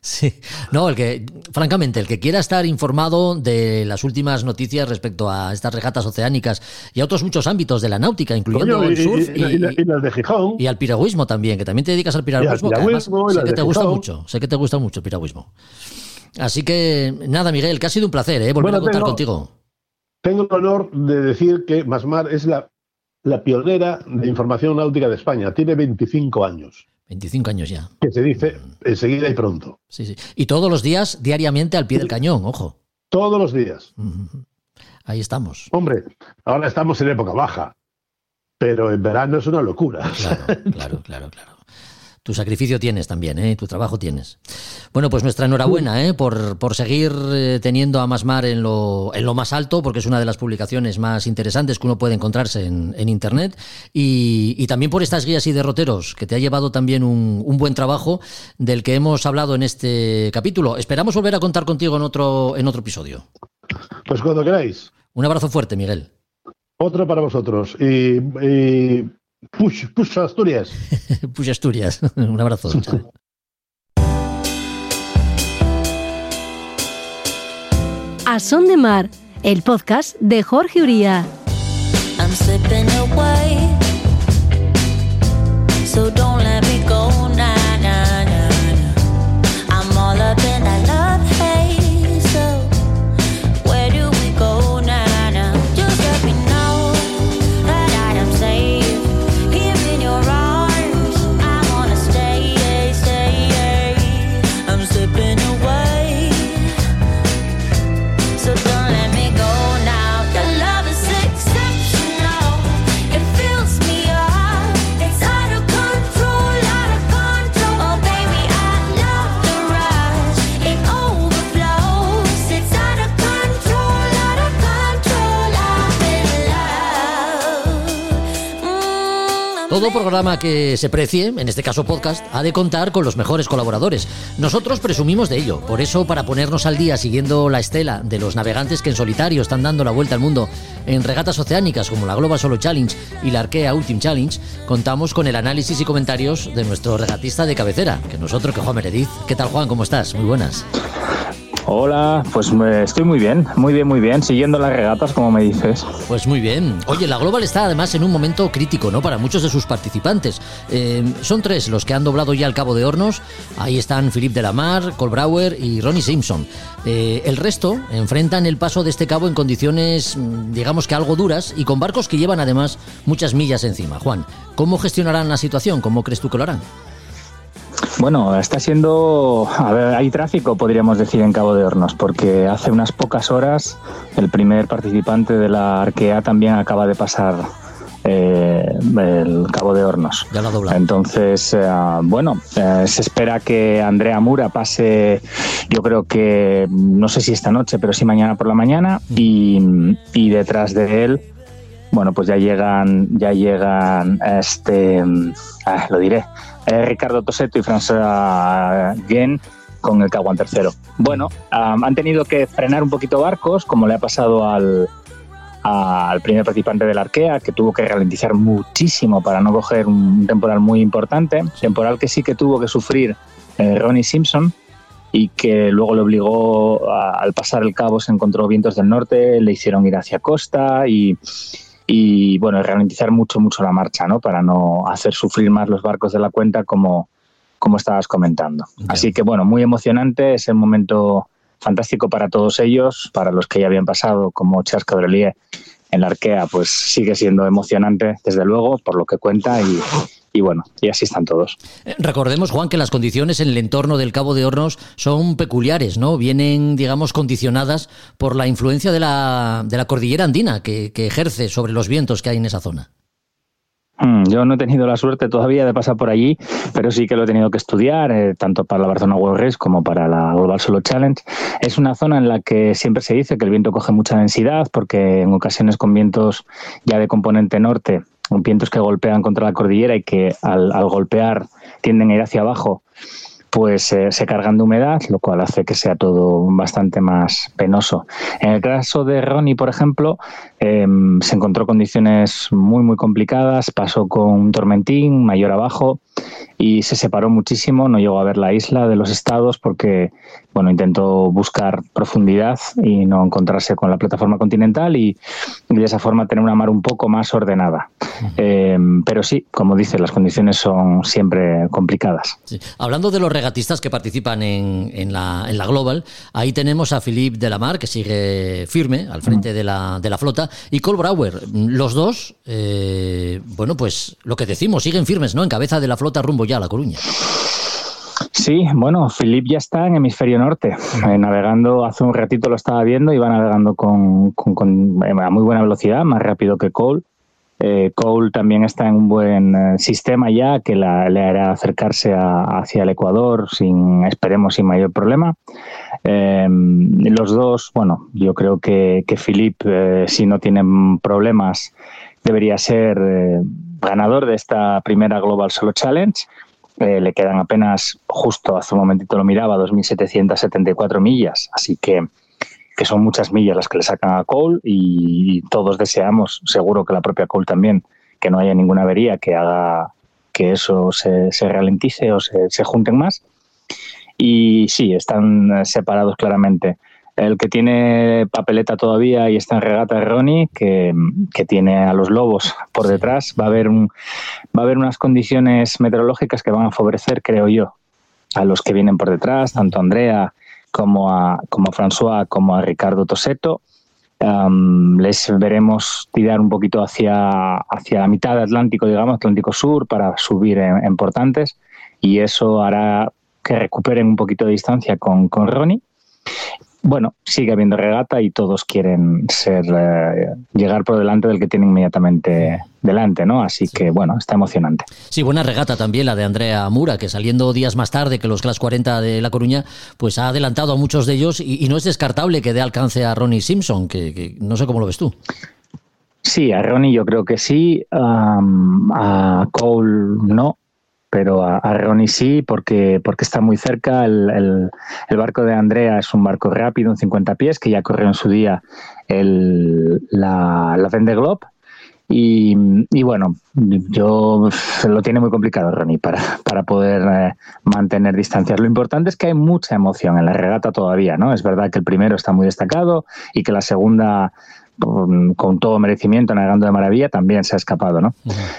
Sí, no, el que, francamente, el que quiera estar informado de las últimas noticias respecto a estas regatas oceánicas y a otros muchos ámbitos de la náutica, incluyendo el surf y, las de Gijón. Y al piragüismo también, que también te dedicas al piragüismo. sé que te gusta mucho, sé que te gusta mucho el piragüismo. Así que nada, Miguel, que ha sido un placer ¿eh? volver a contar contigo. Tengo el honor de decir que Masmar es la, la pionera de información náutica de España. Tiene 25 años. 25 años ya. Que se dice enseguida y pronto. Sí, sí. Y todos los días, diariamente, al pie del cañón, ojo. Todos los días. Ahí estamos. Hombre, ahora estamos en época baja, pero en verano es una locura. Claro, claro, claro, claro. Tu sacrificio tienes también, ¿eh? tu trabajo tienes. Bueno, pues nuestra enhorabuena ¿eh? por, por seguir eh, teniendo a Masmar en lo, en lo más alto, porque es una de las publicaciones más interesantes que uno puede encontrarse en, en Internet. Y, y, también por estas guías y derroteros, que te ha llevado también un, un, buen trabajo del que hemos hablado en este capítulo. Esperamos volver a contar contigo en otro, en otro episodio. Pues cuando queráis. Un abrazo fuerte, Miguel. Otro para vosotros. Y, y Push, push Asturias. push Asturias. Un abrazo. A Son de Mar, el podcast de Jorge Uría. I'm slipping away, so don't let Todo programa que se precie, en este caso podcast, ha de contar con los mejores colaboradores. Nosotros presumimos de ello. Por eso, para ponernos al día siguiendo la estela de los navegantes que en solitario están dando la vuelta al mundo en regatas oceánicas como la Global Solo Challenge y la Arkea Ultimate Challenge, contamos con el análisis y comentarios de nuestro regatista de cabecera, que nosotros, que Juan Meredith. ¿Qué tal, Juan? ¿Cómo estás? Muy buenas. Hola, pues estoy muy bien, muy bien, muy bien, siguiendo las regatas, como me dices. Pues muy bien. Oye, la Global está además en un momento crítico, ¿no? Para muchos de sus participantes. Eh, son tres los que han doblado ya el Cabo de Hornos. Ahí están Philippe Delamar, Cole Brauer y Ronnie Simpson. Eh, el resto enfrentan el paso de este cabo en condiciones, mm, digamos que algo duras y con barcos que llevan además muchas millas encima. Juan, ¿cómo gestionarán la situación? ¿Cómo crees tú que lo harán? Bueno, está siendo, a ver, hay tráfico, podríamos decir, en Cabo de Hornos, porque hace unas pocas horas el primer participante de la Arkea también acaba de pasar eh, el Cabo de Hornos. Ya lo Entonces, eh, bueno, eh, se espera que Andrea Mura pase, yo creo que, no sé si esta noche, pero sí mañana por la mañana, y, y detrás de él bueno, pues ya llegan, ya llegan, este, ah, lo diré, eh, Ricardo Toseto y François Guén con el Caguán tercero. Bueno, han tenido que frenar un poquito barcos, como le ha pasado al, al primer participante del Arkea, que tuvo que ralentizar muchísimo para no coger un temporal muy importante, temporal que sí que tuvo que sufrir eh, Ronnie Simpson y que luego le obligó, al pasar el cabo se encontró vientos del norte, le hicieron ir hacia costa y y bueno, ralentizar mucho, mucho la marcha, ¿no? Para no hacer sufrir más los barcos de la cuenta como, como estabas comentando. Así que bueno, muy emocionante, es el momento fantástico para todos ellos, para los que ya habían pasado como Charles Cabrelier en la Arkea, pues sigue siendo emocionante, desde luego, por lo que cuenta y, y bueno, y así están todos. Eh, recordemos, Juan, que las condiciones en el entorno del Cabo de Hornos son peculiares, ¿no? Vienen, digamos, condicionadas por la influencia de la, de la cordillera andina que, ejerce sobre los vientos que hay en esa zona. Hmm, yo no he tenido la suerte todavía de pasar por allí, pero sí que lo he tenido que estudiar, eh, tanto para la Barcelona World Race como para la Global Solo Challenge. Es una zona en la que siempre se dice que el viento coge mucha densidad, porque en ocasiones con vientos ya de componente norte vientos que golpean contra la cordillera y que al, golpear tienden a ir hacia abajo pues eh, se cargan de humedad, lo cual hace que sea todo bastante más penoso. En el caso de Ronnie, por ejemplo, em, se encontró condiciones muy, muy complicadas, pasó con un tormentín mayor abajo y se separó muchísimo, no llegó a ver la isla de los estados porque bueno, intentó buscar profundidad y no encontrarse con la plataforma continental y, de esa forma tener una mar un poco más ordenada. Em, pero sí, como dice, las condiciones son siempre complicadas. Hablando de los regatistas que participan en, la, en, la, Global, ahí tenemos a Philippe Delamar, que sigue firme al frente de, la, de, la, flota, y Cole Brauer. Los dos, eh, bueno, pues lo que decimos, siguen firmes, ¿no? En cabeza de la flota rumbo ya a La Coruña. Sí, bueno, Philip ya está en hemisferio norte, eh, navegando, hace un ratito lo estaba viendo, iba navegando con, con, eh, a muy buena velocidad, más rápido que Cole, Eh, Cole también está en un buen eh, sistema ya que le hará acercarse hacia el Ecuador sin, esperemos, sin mayor problema. los dos, bueno, yo creo que, que Philip, si no tienen problemas, debería ser ganador de esta primera Global Solo Challenge. le quedan apenas, justo hace un momentito lo miraba, 2.774 millas, así que que son muchas millas las que le sacan a Cole y todos deseamos, seguro que la propia Cole también, que no haya ninguna avería que haga que eso se, ralentice o se, junten más. Y sí, están separados claramente. El que tiene papeleta todavía y está en regata es Ronnie, que, que, tiene a los lobos por detrás. Va a haber un, va a haber unas condiciones meteorológicas que van a favorecer, creo yo, a los que vienen por detrás, tanto Andrea como a, como François, como a Ricardo Toseto. les veremos tirar un poquito hacia, hacia la mitad Atlántico, digamos, Atlántico Sur, para subir en, portantes y eso hará que recuperen un poquito de distancia con, con Ronnie bueno, sigue habiendo regata y todos quieren ser eh, llegar por delante del que tiene inmediatamente delante, ¿no? Así que bueno, está emocionante. Sí, buena regata también la de Andrea Mura, que saliendo días más tarde que los Class 40 de La Coruña, pues ha adelantado a muchos de ellos y, no es descartable que dé alcance a Ronnie Simpson, que, no sé cómo lo ves tú. Sí, a Ronnie yo creo que sí, a Cole no, pero a, Ronnie sí, porque, porque está muy cerca. El, barco de Andrea es un barco rápido, un 50 pies, que ya corrió en su día el, la, la Vende Globe. Y, bueno, yo lo tiene muy complicado Ronnie para, para poder eh, mantener distancias. Lo importante es que hay mucha emoción en la regata todavía, ¿no? Es verdad que el primero está muy destacado y que la segunda con, todo merecimiento, navegando de maravilla, también se ha escapado, ¿no?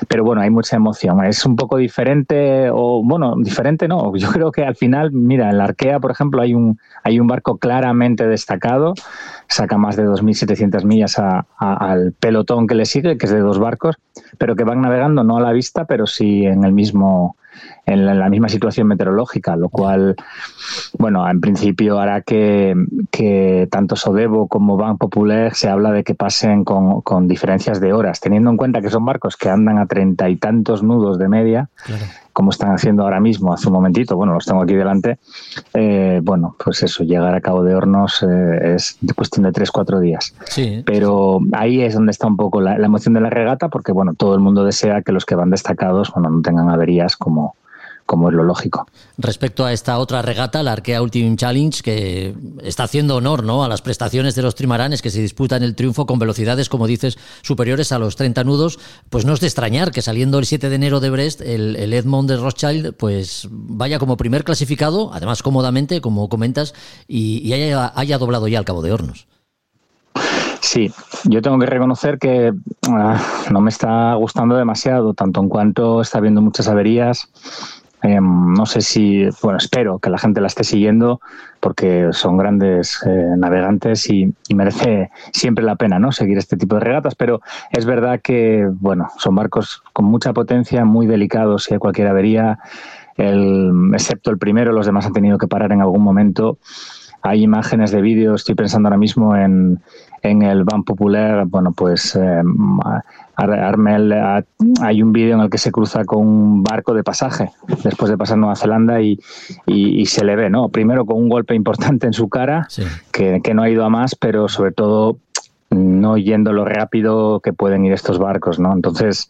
Pero bueno, hay mucha emoción. Es un poco diferente, o bueno, diferente no. Yo creo que al final, mira, en la Arkea, por ejemplo, hay un, hay un barco claramente destacado, saca más de 2.700 millas al pelotón que le sigue, que es de dos barcos, pero que van navegando no a la vista, pero sí en el mismo en la, misma situación meteorológica, lo cual, bueno, en principio hará que, tanto Sodebo como Ban Popular se habla de que pasen con, diferencias de horas, teniendo en cuenta que son barcos que andan a treinta y tantos nudos de media, como están haciendo ahora mismo, hace un momentito, bueno, los tengo aquí delante, eh, bueno, pues eso, llegar a Cabo de Hornos eh, es cuestión de tres, cuatro días. Pero ahí es donde está un poco la, la emoción de la regata, porque, bueno, todo el mundo desea que los que van destacados, bueno, no tengan averías como como es lo lógico. Respecto a esta otra regata, la Arkea Ultimate Challenge, que está haciendo honor ¿no? a las prestaciones de los trimaranes que se disputan el triunfo con velocidades, como dices, superiores a los 30 nudos, pues no es de extrañar que saliendo el 7 de enero de Brest, el, Edmond de Rothschild pues vaya como primer clasificado, además cómodamente, como comentas, y, haya, haya doblado ya al cabo de hornos. Sí, yo tengo que reconocer que ah, no me está gustando demasiado, tanto en cuanto está habiendo muchas averías Em, no sé si, bueno, espero que la gente la esté siguiendo porque son grandes eh, navegantes y, merece siempre la pena ¿no? seguir este tipo de regatas, pero es verdad que, bueno, son barcos con mucha potencia, muy delicados si hay cualquier avería, el, excepto el primero, los demás han tenido que parar en algún momento. Hay imágenes de vídeo, estoy pensando ahora mismo en, en el Ban Popular, bueno, pues eh, Armel, hay un vídeo en el que se cruza con un barco de pasaje después de pasar Nueva Zelanda y, se le ve, ¿no? Primero con un golpe importante en su cara, que, que no ha ido a más, pero sobre todo no yendo lo rápido que pueden ir estos barcos, ¿no? Entonces,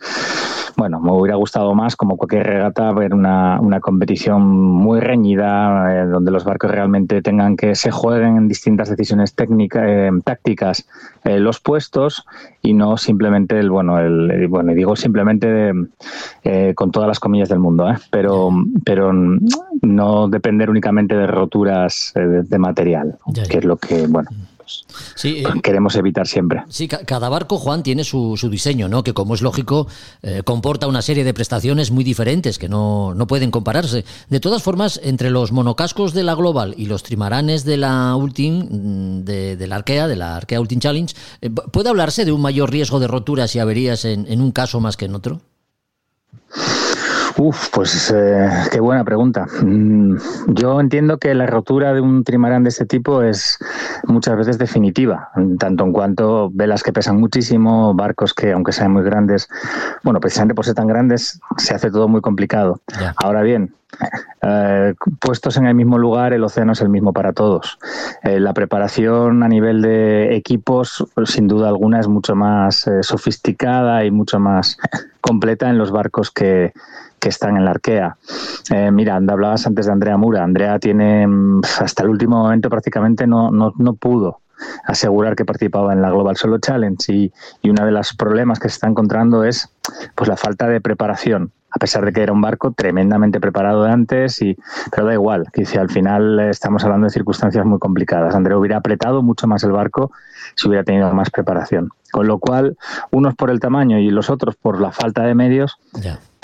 bueno, me hubiera gustado más, como cualquier regata, ver una, una competición muy reñida, eh, donde los barcos realmente tengan que se jueguen en distintas decisiones técnicas, eh, tácticas eh, los puestos y no simplemente el, bueno, el, bueno, digo simplemente con todas las comillas del mundo, pero, pero no depender únicamente de roturas de, material, que es lo que, bueno. Sí, eh, queremos evitar siempre. Sí, cada barco, Juan, tiene su, diseño, ¿no? Que como es lógico, eh, comporta una serie de prestaciones muy diferentes que no, pueden compararse. De todas formas, entre los monocascos de la Global y los trimaranes de la Ultim, mm, de, la Arkea, de la Arkea Ultim Challenge, eh, ¿puede hablarse de un mayor riesgo de roturas y averías en, en un caso más que en otro? Uf, pues eh, qué buena pregunta. Mm, yo entiendo que la rotura de un trimarán de este tipo es muchas veces definitiva, tanto en cuanto velas que pesan muchísimo, barcos que aunque sean muy grandes, bueno, precisamente por ser tan grandes, se hace todo muy complicado. Ahora bien, eh, puestos en el mismo lugar, el océano es el mismo para todos. Eh, la preparación a nivel de equipos, sin duda alguna, es mucho más sofisticada y mucho más completa en los barcos que, que están en la arquea. Eh, mira, hablabas antes de Andrea Mura. Andrea tiene mm, hasta el último momento prácticamente no, no, no pudo asegurar que participaba en la Global Solo Challenge y, y uno de los problemas que se está encontrando es pues la falta de preparación a pesar de que era un barco tremendamente preparado de antes, y, pero da igual, al final estamos hablando de circunstancias muy complicadas. Andrea hubiera apretado mucho más el barco si hubiera tenido más preparación. Con lo cual, unos por el tamaño y los otros por la falta de medios,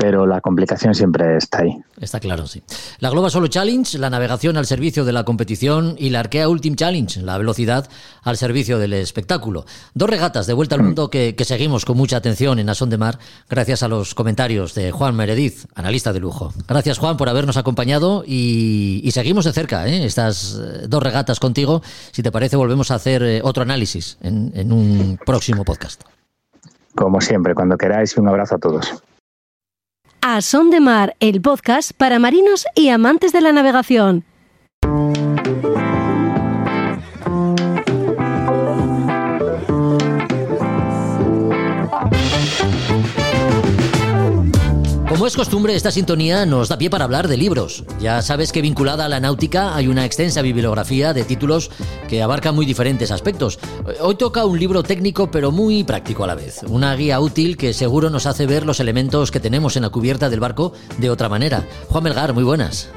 pero la complicación siempre está ahí. Está claro, sí. La Global Solo Challenge, la navegación al servicio de la competición y la Arkea Ultimate Challenge, la velocidad al servicio del espectáculo. Dos regatas de vuelta al mm. mundo que, seguimos con mucha atención en Asón de Mar, gracias a los comentarios de Juan Meredith, analista de lujo. Gracias, Juan, por habernos acompañado y, seguimos de cerca ¿eh? estas eh, dos regatas contigo. Si te parece, volvemos a hacer eh, otro análisis en, en un próximo podcast. Como siempre, cuando queráis, un abrazo a todos. A Son de Mar, el podcast para marinos y amantes de la navegación. Como es costumbre, esta sintonía nos da pie para hablar de libros. Ya sabes que vinculada a la náutica hay una extensa bibliografía de títulos que abarcan muy diferentes aspectos. Hoy toca un libro técnico pero muy práctico a la vez. Una guía útil que seguro nos hace ver los elementos que tenemos en la cubierta del barco de otra manera. Juan Melgar, muy buenas.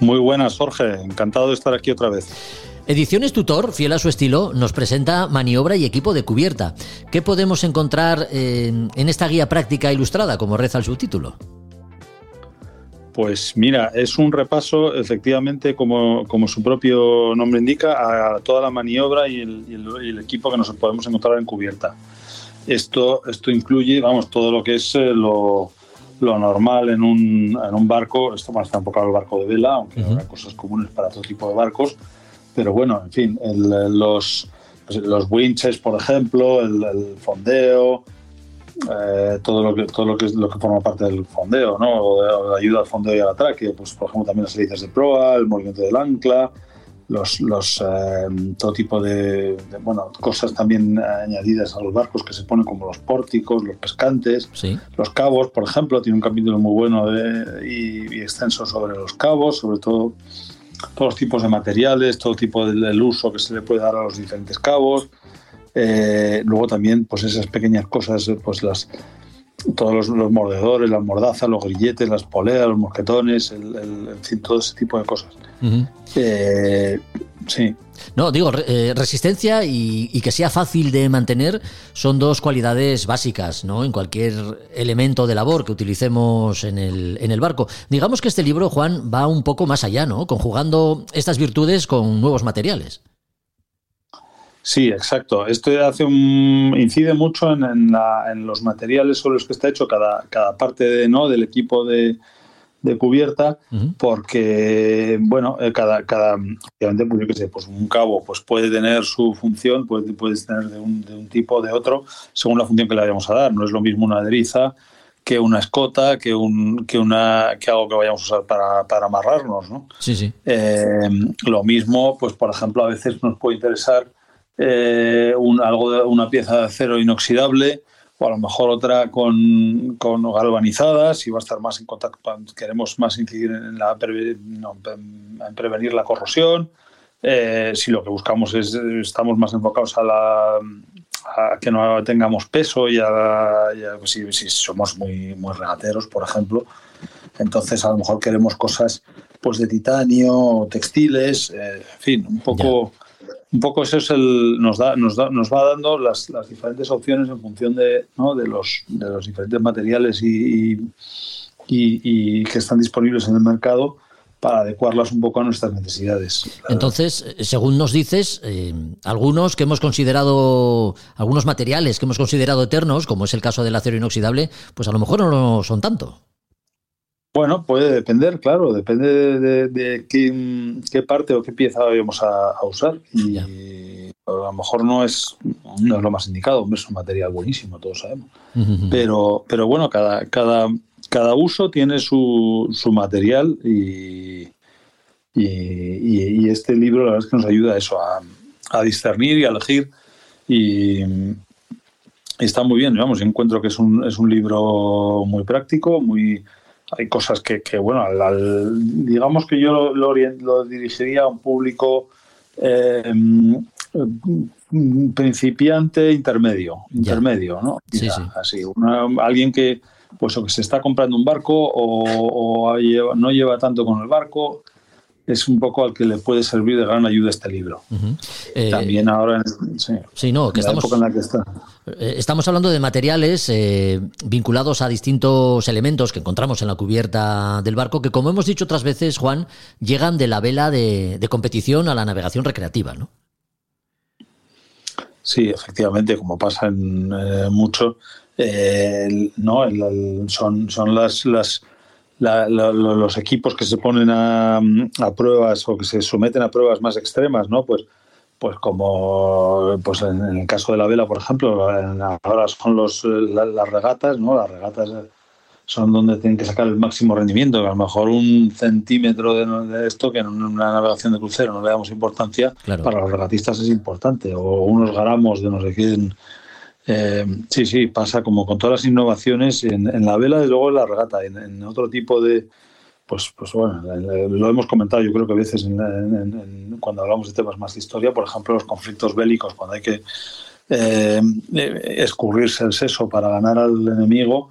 Muy buenas, Jorge. Encantado de estar aquí otra vez. Ediciones Tutor, fiel a su estilo, nos presenta maniobra y equipo de cubierta. ¿Qué podemos encontrar en, esta guía práctica ilustrada, como reza el subtítulo? Pues mira, es un repaso, efectivamente, como, como, su propio nombre indica, a toda la maniobra y el, equipo que nos podemos encontrar en cubierta. Esto, esto incluye, vamos, todo lo que es eh, lo, normal en un, en un barco. Esto más está enfocado al barco de vela, aunque hay cosas comunes para todo tipo de barcos pero bueno, en fin, los, pues, los winches, por ejemplo, el, fondeo, eh, todo lo que todo lo que es lo que forma parte del fondeo, ¿no? O de, ayuda al fondeo y al atraque, pues por ejemplo también las hélices de proa, el movimiento del ancla, los, los eh, todo tipo de, bueno cosas también añadidas a los barcos que se ponen como los pórticos, los pescantes, los cabos, por ejemplo, tiene un capítulo muy bueno y, y extenso sobre los cabos, sobre todo todos los tipos de materiales, todo tipo del uso que se le puede dar a los diferentes cabos. Eh, luego también, pues esas pequeñas cosas, pues las todos los, mordedores, las mordazas, los grilletes, las poleas, los mosquetones, el, en fin, todo ese tipo de cosas. Eh, sí. No, digo, eh, resistencia y, que sea fácil de mantener son dos cualidades básicas, ¿no? En cualquier elemento de labor que utilicemos en el, en el barco. Digamos que este libro, Juan, va un poco más allá, ¿no? Conjugando estas virtudes con nuevos materiales. Sí, exacto. Esto hace un, incide mucho en, los materiales sobre los que está hecho cada, cada parte de, ¿no? del equipo de, de cubierta porque bueno eh, cada cada obviamente pues, yo qué sé pues un cabo pues puede tener su función puede puedes tener de un, de un tipo de otro según la función que le vayamos a dar no es lo mismo una deriza que una escota que un que una que algo que vayamos a usar para, para amarrarnos no sí sí eh, lo mismo pues por ejemplo a veces nos puede interesar eh, una pieza de acero inoxidable o a lo mejor otra con, con galvanizadas y va a estar más en contacto, queremos más incidir en, la, en prevenir la corrosión. Eh, si lo que buscamos es, estamos más enfocados a, la, a que no tengamos peso y a, pues si, somos muy, muy regateros, por ejemplo, entonces a lo mejor queremos cosas pues de titanio, textiles, eh, en fin, un poco un poco eso es el, nos, da, nos, da, nos va dando las, las, diferentes opciones en función de, ¿no? de, los, de los diferentes materiales y, y, que están disponibles en el mercado para adecuarlas un poco a nuestras necesidades. Entonces, según nos dices, eh, algunos que hemos considerado, algunos materiales que hemos considerado eternos, como es el caso del acero inoxidable, pues a lo mejor no lo son tanto. Bueno, puede depender, claro, depende de, qué, parte o qué pieza vamos a, usar. Y a lo mejor no es, no es lo más indicado, es un material buenísimo, todos sabemos. pero, pero bueno, cada, cada, cada uso tiene su, su material y, y, este libro la verdad es que nos ayuda a eso, a, a discernir y a elegir. Y, está muy bien, vamos, encuentro que es un, es un libro muy práctico, muy hay cosas que, que bueno, digamos que yo lo, lo, dirigiría a un público eh, principiante intermedio, intermedio, ¿no? Sí, sí. Así, alguien que, pues o que se está comprando un barco o, no lleva tanto con el barco, es un poco al que le puede servir de gran ayuda este libro. Eh, También ahora, sí, no, que estamos, en la que está. Eh, estamos hablando de materiales eh, vinculados a distintos elementos que encontramos en la cubierta del barco, que como hemos dicho otras veces, Juan, llegan de la vela de, de competición a la navegación recreativa, ¿no? Sí, efectivamente, como pasa en mucho, eh, no, son, son las, las los equipos que se ponen a, pruebas o que se someten a pruebas más extremas, ¿no? Pues, pues como pues en, el caso de la vela, por ejemplo, ahora son los, las regatas, ¿no? Las regatas son donde tienen que sacar el máximo rendimiento, que a lo mejor un centímetro de, esto, que en una navegación de crucero no le damos importancia, para los regatistas es importante, o unos gramos de no sé quién eh, sí, sí, pasa como con todas las innovaciones en, la vela, y luego en la regata, en, otro tipo de, pues, pues bueno, lo hemos comentado yo creo que a veces cuando hablamos de temas más de historia, por ejemplo, los conflictos bélicos, cuando hay que eh, escurrirse el seso para ganar al enemigo,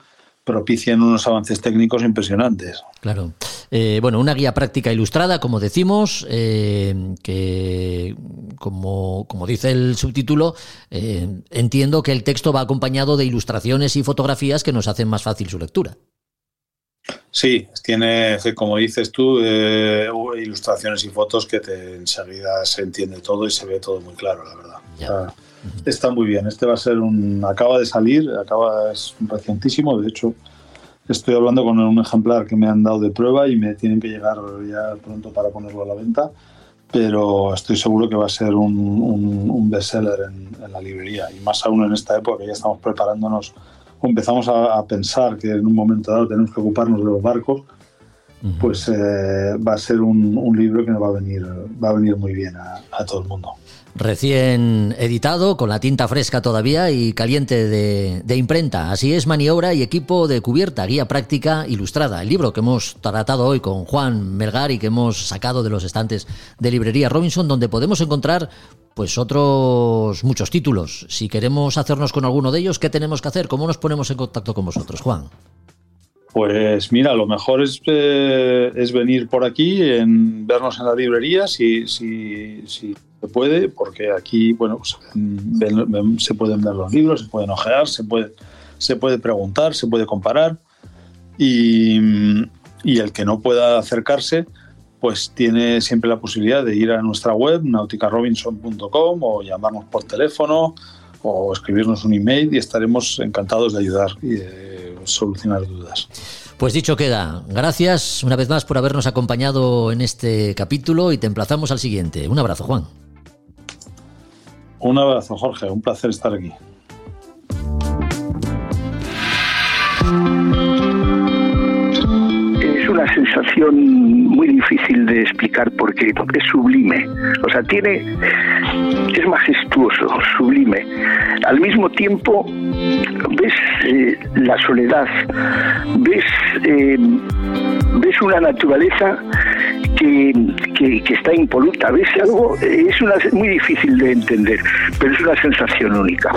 propician unos avances técnicos impresionantes. Claro. Eh, bueno, una guía práctica ilustrada, como decimos, eh, que como, como, dice el subtítulo, eh, entiendo que el texto va acompañado de ilustraciones y fotografías que nos hacen más fácil su lectura. Sí, tiene, como dices tú, ilustraciones y fotos que te, enseguida se entiende todo y se ve todo muy claro, la verdad. Está muy bien. Este va a ser un. Acaba de salir, acaba es recientísimo. De hecho, estoy hablando con un ejemplar que me han dado de prueba y me tienen que llegar ya pronto para ponerlo a la venta. Pero estoy seguro que va a ser un, un, bestseller en, la librería. Y más aún en esta época ya estamos preparándonos empezamos a, pensar que en un momento dado tenemos que ocuparnos de los barcos. Pues eh, va a ser un, un, libro que nos va a venir, va a venir muy bien a, a todo el mundo recién editado, con la tinta fresca todavía y caliente de, imprenta. Así es, maniobra y equipo de cubierta, guía práctica ilustrada. El libro que hemos tratado hoy con Juan Melgar y que hemos sacado de los estantes de librería Robinson, donde podemos encontrar pues otros muchos títulos. Si queremos hacernos con alguno de ellos, ¿qué tenemos que hacer? ¿Cómo nos ponemos en contacto con vosotros, Juan? Pues mira, lo mejor es, eh, es venir por aquí, en vernos en la librería, si, si, si se puede, porque aquí, bueno, pues, se pueden ver los libros, se pueden ojear, se puede, se puede preguntar, se puede comparar. Y, y el que no pueda acercarse, pues tiene siempre la posibilidad de ir a nuestra web, nauticarobinson.com o llamarnos por teléfono o escribirnos un email y estaremos encantados de ayudar y de solucionar dudas. Pues dicho queda, gracias una vez más por habernos acompañado en este capítulo y te emplazamos al siguiente. Un abrazo, Juan. Un abrazo, Jorge. Un placer estar aquí. Una sensación muy difícil de explicar porque es sublime. O sea, tiene. es majestuoso, sublime. Al mismo tiempo, ves eh, la soledad, ves. Eh, ves una naturaleza que, que, está impoluta. ¿Ves algo? Es una, muy difícil de entender, pero es una sensación única.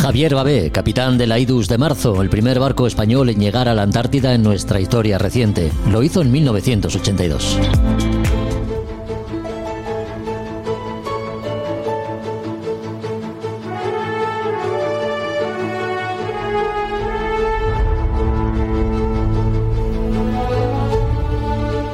Javier Babé, capitán de la IDUS de marzo, el primer barco español en llegar a la Antártida en nuestra historia reciente. Lo hizo en 1982.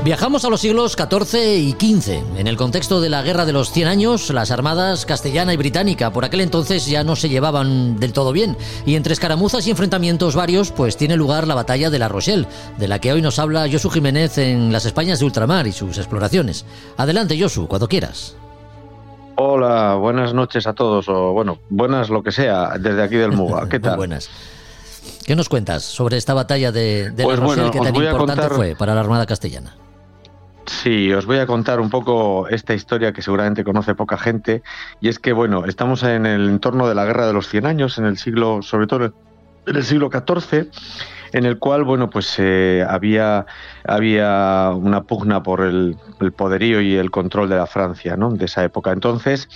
Viajamos a los siglos XIV y XV. En el contexto de la Guerra de los Cien Años, las armadas castellana y británica por aquel entonces ya no se llevaban del todo bien. Y entre escaramuzas y enfrentamientos varios, pues tiene lugar la batalla de La Rochelle, de la que hoy nos habla Josu Jiménez en las Españas de ultramar y sus exploraciones. Adelante, Josu, cuando quieras. Hola, buenas noches a todos, o bueno, buenas lo que sea, desde aquí del Muga. ¿Qué tal? buenas. ¿Qué nos cuentas sobre esta batalla de, La pues Rochelle que tan importante fue para la Armada Castellana? Sí, os voy a contar un poco esta historia que seguramente conoce poca gente. Y es que, bueno, estamos en el entorno de la Guerra de los Cien Años, en el siglo, sobre todo en el siglo XIV, en el cual, bueno, pues eh, había, había una pugna por el, el, poderío y el control de la Francia, ¿no? De esa época. Entonces,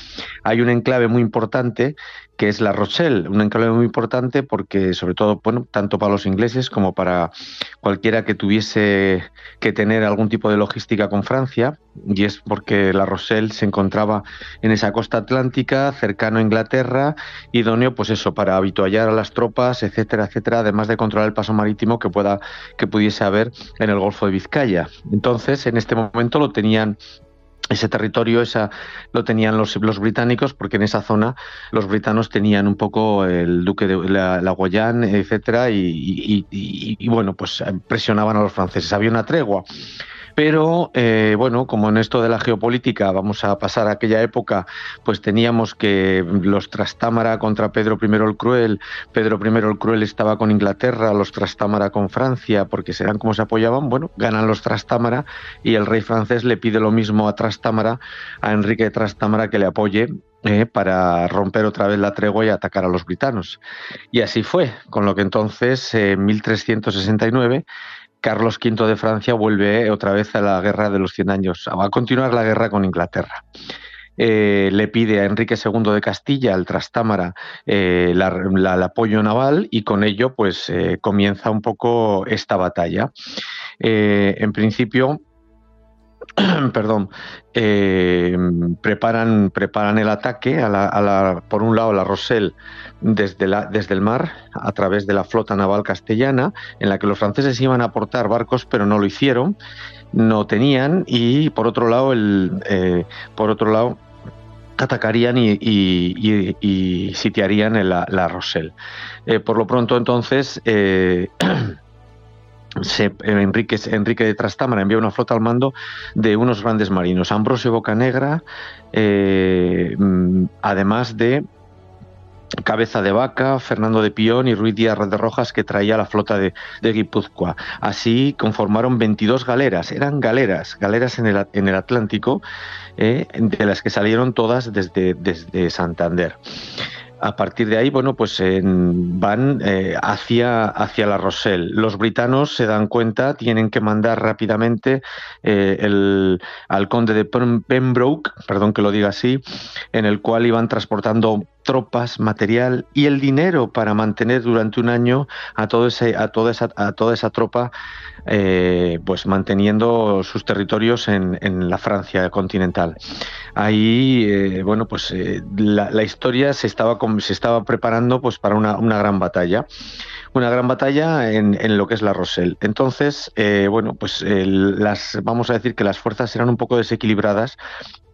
hay un enclave muy importante que es La Rochelle, un enclave muy importante porque, sobre todo, bueno, tanto para los ingleses como para cualquiera que tuviese que tener algún tipo de logística con Francia, y es porque La Rochelle se encontraba en esa costa atlántica, cercano a Inglaterra, idóneo, pues eso, para habituallar a las tropas, etcétera, etcétera, además de controlar el paso marítimo que pueda que pudiese haber en el Golfo de Vizcaya. Entonces, en este momento lo tenían ese territorio esa, lo tenían los, los, británicos porque en esa zona los britanos tenían un poco el duque de la, la Guayán, etcétera, y, y, bueno, pues presionaban a los franceses. Había una tregua. Pero eh, bueno, como en esto de la geopolítica vamos a pasar a aquella época, pues teníamos que los Trastámara contra Pedro I el Cruel, Pedro I el Cruel estaba con Inglaterra, los Trastámara con Francia, porque serán como se apoyaban, bueno, ganan los Trastámara y el rey francés le pide lo mismo a Trastámara, a Enrique Trastámara que le apoye eh, para romper otra vez la tregua y atacar a los britanos. Y así fue, con lo que entonces, en 1369, Carlos V de Francia vuelve otra vez a la guerra de los 100 años, va a continuar la guerra con Inglaterra. Eh, le pide a Enrique II de Castilla, al Trastámara, eh, el apoyo naval y con ello pues eh, comienza un poco esta batalla. en principio, perdón, eh, preparan, preparan el ataque a la, por un lado la Roselle desde, desde el mar a través de la flota naval castellana en la que los franceses iban a aportar barcos pero no lo hicieron no tenían y por otro lado el eh, por otro lado atacarían y, sitiarían la, la Roselle. Eh, por lo pronto entonces se, Enrique, de Trastámara envía una flota al mando de unos grandes marinos, Ambrosio Bocanegra, eh, mm, además de Cabeza de Vaca, Fernando de Pión y Ruiz Díaz de Rojas que traía la flota de, Guipúzcoa. Así conformaron 22 galeras, eran galeras, galeras en el, Atlántico, eh, de las que salieron todas desde Santander a partir de ahí, bueno, pues van eh, hacia, hacia la Roselle. Los britanos se dan cuenta, tienen que mandar rápidamente eh, el, al conde de Pembroke, perdón que lo diga así, en el cual iban transportando tropas, material y el dinero para mantener durante un año a, todo ese, a, toda, esa, a toda esa tropa eh, pues manteniendo sus territorios en, en la Francia continental. Ahí, eh, bueno, pues eh, la, historia se estaba, se estaba preparando pues para una, una gran batalla una gran batalla en, en, lo que es la Roselle. Entonces, bueno, pues las, vamos a decir que las fuerzas eran un poco desequilibradas,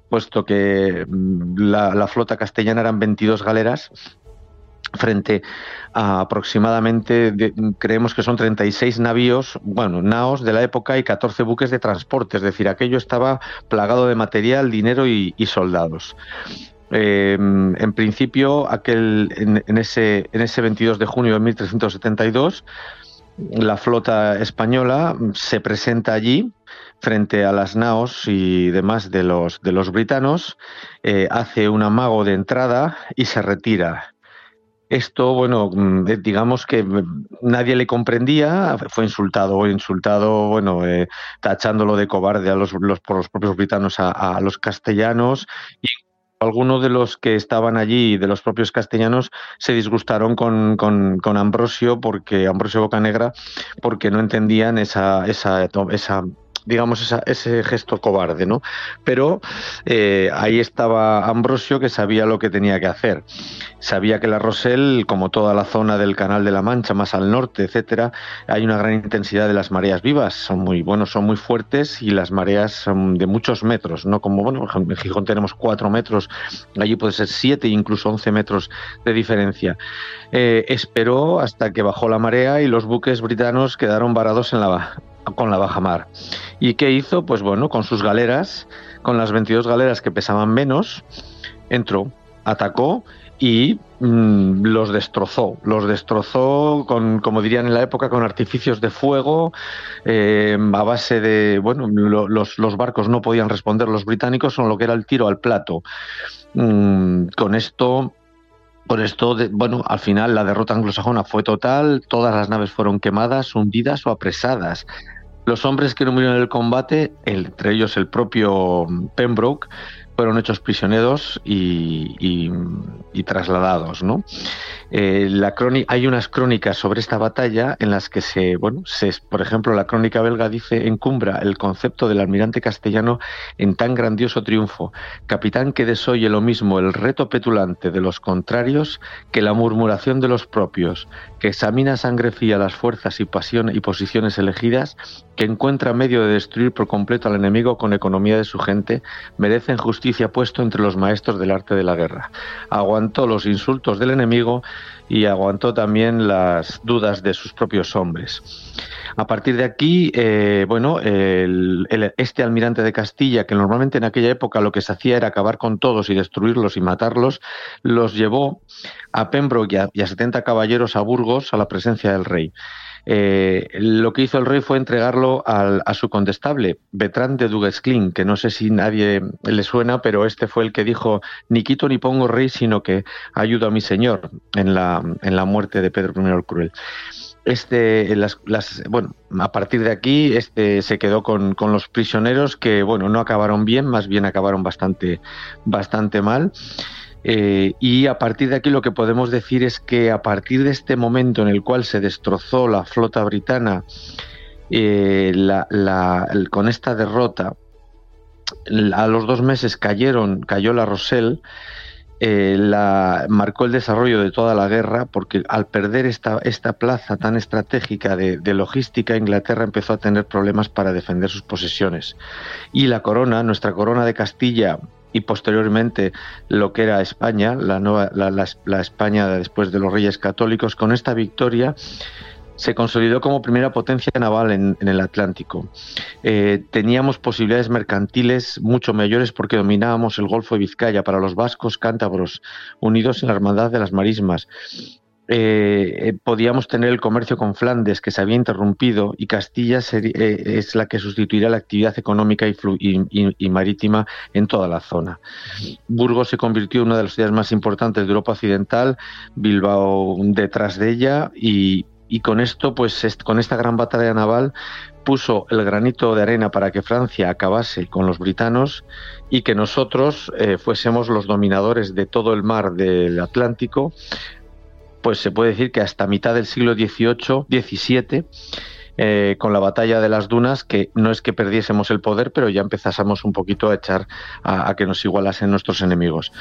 puesto que mm, la, flota castellana eran 22 galeras frente a aproximadamente, creemos que son 36 navíos, bueno, naos de la época y 14 buques de transporte, es decir, aquello estaba plagado de material, dinero y, soldados. Em, en principio, aquel, en, ese, en ese 22 de junio de 1372, la flota española se presenta allí frente a las naos y demás de los, de los britanos, eh, hace un amago de entrada y se retira. Esto, bueno, mm, eh, digamos que mm, nadie le comprendía, fue insultado, insultado, bueno, eh, tachándolo de cobarde a los, por los propios britanos a, los castellanos y algunos de los que estaban allí, de los propios castellanos, se disgustaron con, con, Ambrosio, porque Ambrosio Bocanegra, porque no entendían esa, esa, esa digamos, ese gesto cobarde, ¿no? Pero eh, ahí estaba Ambrosio que sabía lo que tenía que hacer. Sabía que la Rosel, como toda la zona del Canal de la Mancha, más al norte, etcétera, hay una gran intensidad de las mareas vivas. Son muy buenos, son muy fuertes y las mareas son de muchos metros, ¿no? Como, bueno, en Gijón tenemos cuatro metros, allí puede ser siete, incluso once metros de diferencia. Eh, esperó hasta que bajó la marea y los buques britanos quedaron varados en la, con la baja mar. ¿Y qué hizo? Pues bueno, con sus galeras, con las 22 galeras que pesaban menos, entró, atacó y mm, los destrozó. Los destrozó con, como dirían en la época, con artificios de fuego, eh, a base de, bueno, los, los, barcos no podían responder los británicos con lo que era el tiro al plato. Mm, con esto por esto, bueno, al final la derrota anglosajona fue total, todas las naves fueron quemadas, hundidas o apresadas. Los hombres que no murieron en el combate, entre ellos el propio Pembroke, fueron hechos prisioneros y, trasladados. ¿no? Eh, hay unas crónicas sobre esta batalla en las que se, se, por ejemplo, la crónica belga dice encumbra el concepto del almirante castellano en tan grandioso triunfo, capitán que desoye lo mismo el reto petulante de los contrarios que la murmuración de los propios, que examina sangre fría las fuerzas y pasión y posiciones elegidas, que encuentra medio de destruir por completo al enemigo con economía de su gente, merecen justicia puesto entre los maestros del arte de la guerra. Aguantó los insultos del enemigo y aguantó también las dudas de sus propios hombres. A partir de aquí, eh, bueno, este almirante de Castilla, que normalmente en aquella época lo que se hacía era acabar con todos y destruirlos y matarlos, los llevó a Pembroke y a, y a 70 caballeros a Burgos a la presencia del rey. Eh, lo que hizo el rey fue entregarlo a su condestable, Bertrand de Duguesclin, que no sé si nadie le suena, pero este fue el que dijo, ni quito ni pongo rey, sino que ayudo a mi señor en la, en la muerte de Pedro I el Cruel. Este, bueno, a partir de aquí este, se quedó con, con, los prisioneros que bueno, no acabaron bien, más bien acabaron bastante, bastante mal. Eh, y a partir de aquí lo que podemos decir es que a partir de este momento en el cual se destrozó la flota britana eh, con esta derrota, a los dos meses cayeron, cayó la Roselle, eh, la, marcó el desarrollo de toda la guerra porque al perder esta, esta plaza tan estratégica de, de, logística, Inglaterra empezó a tener problemas para defender sus posesiones. Y la corona, nuestra corona de Castilla, y posteriormente lo que era España, la, nueva, la, España después de los Reyes Católicos, con esta victoria se consolidó como primera potencia naval en, el Atlántico. Eh, teníamos posibilidades mercantiles mucho mayores porque dominábamos el Golfo de Vizcaya para los vascos cántabros, unidos en la hermandad de las marismas. Eh, eh, podíamos tener el comercio con Flandes, que se había interrumpido, y Castilla es la que sustituirá la actividad económica y, marítima en toda la zona. Burgos se convirtió en una de las ciudades más importantes de Europa Occidental, Bilbao detrás de ella, y, con esto, pues con esta gran batalla naval, puso el granito de arena para que Francia acabase con los britanos y que nosotros fuésemos los dominadores de todo el mar del Atlántico. Pues se puede decir que hasta mitad del siglo XVIII, XVII, eh, con la batalla de las dunas, que no es que perdiésemos el poder, pero ya empezásemos un poquito a echar a, que nos igualasen nuestros enemigos.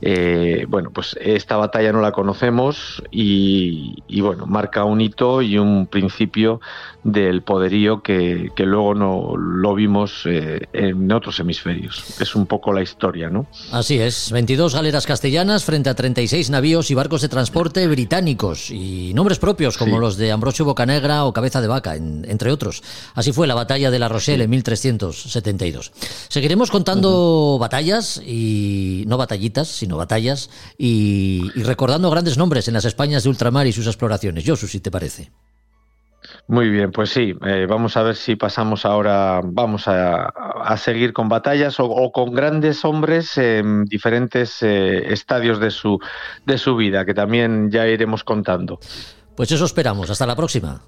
Eh, bueno, pues esta batalla no la conocemos y, bueno, marca un hito y un principio del poderío que, luego no lo vimos eh, en otros hemisferios. Es un poco la historia, ¿no? Así es, 22 galeras castellanas frente a 36 navíos y barcos de transporte británicos y nombres propios como los de Ambrosio Bocanegra o Cabeza de Vaca entre otros. Así fue la batalla de la Rochelle en 1372. Seguiremos contando batallas y no batallitas, sino batallas y, recordando grandes nombres en las Españas de ultramar y sus exploraciones. Josu, si te parece. Muy bien, pues sí, eh, vamos a ver si pasamos ahora, vamos a, seguir con batallas o, con grandes hombres en diferentes eh, estadios de su, de su vida, que también ya iremos contando. Pues eso esperamos, hasta la próxima.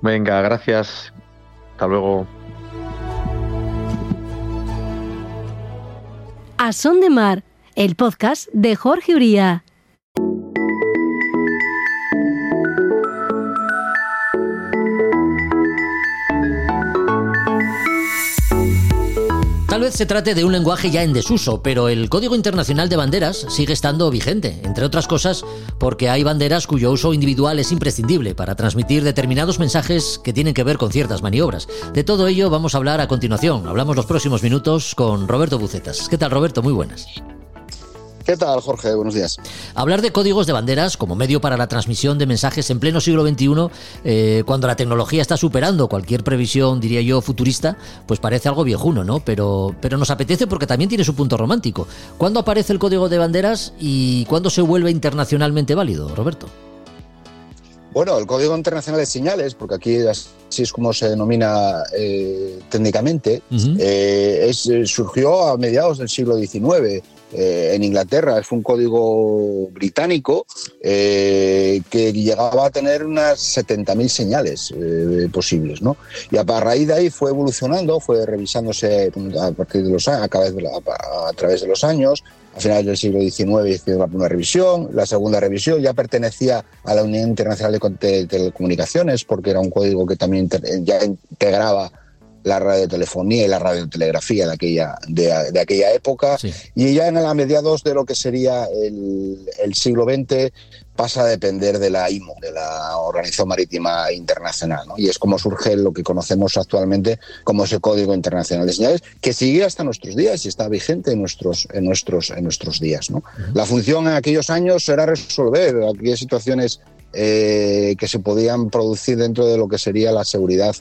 Venga, gracias. Hasta luego. A Son de Mar, el podcast de Jorge Uría. Tal vez se trate de un lenguaje ya en desuso, pero el Código Internacional de Banderas sigue estando vigente, entre otras cosas porque hay banderas cuyo uso individual es imprescindible para transmitir determinados mensajes que tienen que ver con ciertas maniobras. De todo ello vamos a hablar a continuación. Hablamos los próximos minutos con Roberto Bucetas. ¿Qué tal, Roberto? Muy buenas. ¿Qué tal, Jorge? Buenos días. Hablar de códigos de banderas como medio para la transmisión de mensajes en pleno siglo XXI, eh, cuando la tecnología está superando cualquier previsión, diría yo, futurista, pues parece algo viejuno, ¿no? Pero, pero nos apetece porque también tiene su punto romántico. ¿Cuándo aparece el código de banderas y cuándo se vuelve internacionalmente válido, Roberto? Bueno, el Código Internacional de Señales, porque aquí así es como se denomina eh, técnicamente, eh, surgió a mediados del siglo XIX eh, en Inglaterra. Es un código británico eh, que llegaba a tener unas 70.000 señales eh, posibles. ¿no? Y a, raíz de ahí fue evolucionando, fue revisándose a partir de los a, a, través de los años. A finales del siglo XIX hizo la primera revisión, la segunda revisión ya pertenecía a la Unión Internacional de Telecomunicaciones porque era un código que también ya integraba la radiotelefonía y la radiotelegrafía de aquella, de, aquella época. Y ya en la mediados de lo que sería el, siglo XX pasa a depender de la IMO, de la Organización Marítima Internacional. Y es como surge lo que conocemos actualmente como ese Código Internacional de Señales, que sigue hasta nuestros días y está vigente en nuestros, en nuestros, en nuestros días. La función en aquellos años era resolver aquellas situaciones eh, que se podían producir dentro de lo que sería la seguridad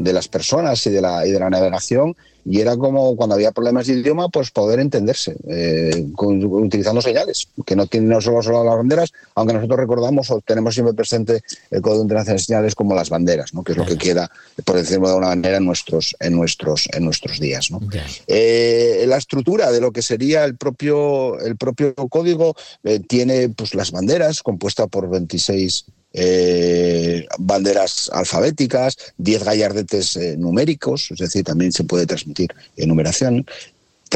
de las personas y de la, y de la navegación y era como cuando había problemas de idioma, pues poder entenderse eh, utilizando señales, que no tienen no solo, solo las banderas, aunque nosotros recordamos o tenemos siempre presente el Código Internacional de Señales como las banderas, ¿no? que es lo que queda, por decirlo de alguna manera, en nuestros, en nuestros, en nuestros días. ¿no? Eh, la estructura de lo que sería el propio, el propio código eh, tiene pues, las banderas, compuesta por 26 eh, banderas alfabéticas, 10 gallardetes eh, numéricos, es decir, también se puede transmitir enumeración,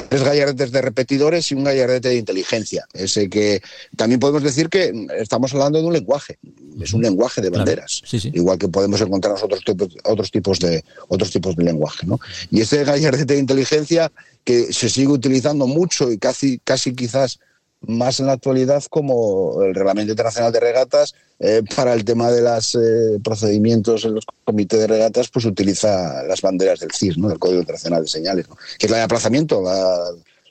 tres gallardetes de repetidores y un gallardete de inteligencia. Ese que también podemos decir que estamos hablando de un lenguaje, es un lenguaje de banderas, igual que podemos encontrar otros tipos, otros tipos de otros tipos de lenguaje, ¿no? Y ese gallardete de inteligencia que se sigue utilizando mucho y casi casi quizás más en la actualidad como el Reglamento Internacional de Regatas eh, para el tema de los eh, procedimientos en los comités de regatas, pues utiliza las banderas del CIS, ¿no? del Código Internacional de Señales, que es la de aplazamiento,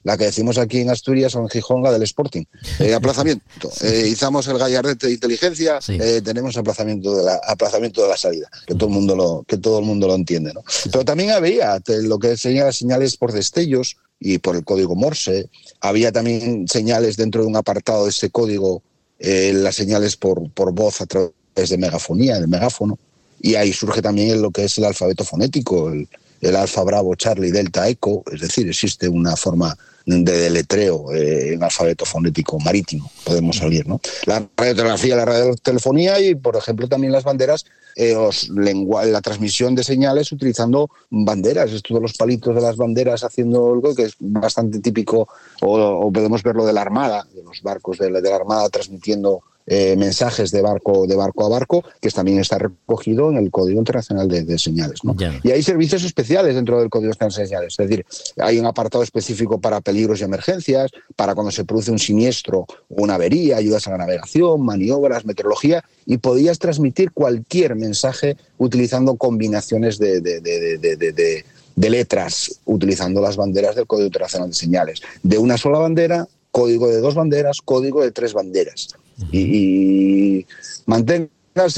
la, que decimos aquí en Asturias o en Gijón, la del Sporting. Eh, aplazamiento. izamos el gallardete de inteligencia, tenemos aplazamiento de, la, aplazamiento de la salida, que todo el mundo lo, que todo el mundo lo entiende. ¿no? Pero también había lo que señala señales por destellos, y por el código Morse. Había también señales dentro de un apartado de ese código, eh, las señales por, por voz a través de megafonía, del megáfono. Y ahí surge también lo que es el alfabeto fonético, el, el alfa, bravo, charlie, delta, eco. Es decir, existe una forma de deletreo eh, en alfabeto fonético marítimo, podemos salir, ¿no? La radiotelegrafía, la radiotelefonía y, por ejemplo, también las banderas eh, la transmisión de señales utilizando banderas, esto de los palitos de las banderas haciendo algo que es bastante típico, o, podemos verlo de la Armada, de los barcos de la Armada transmitiendo eh, mensajes de barco, de barco a barco, que también está recogido en el Código Internacional de, Señales. Y hay servicios especiales dentro del Código Internacional de Señales, es decir, hay un apartado específico para peligros y emergencias, para cuando se produce un siniestro o una avería, ayudas a la navegación, maniobras, meteorología, y podías transmitir cualquier mensaje utilizando combinaciones de, de letras, utilizando las banderas del Código Internacional de Señales. De una sola bandera, código de dos banderas, código de tres banderas y, manténgase,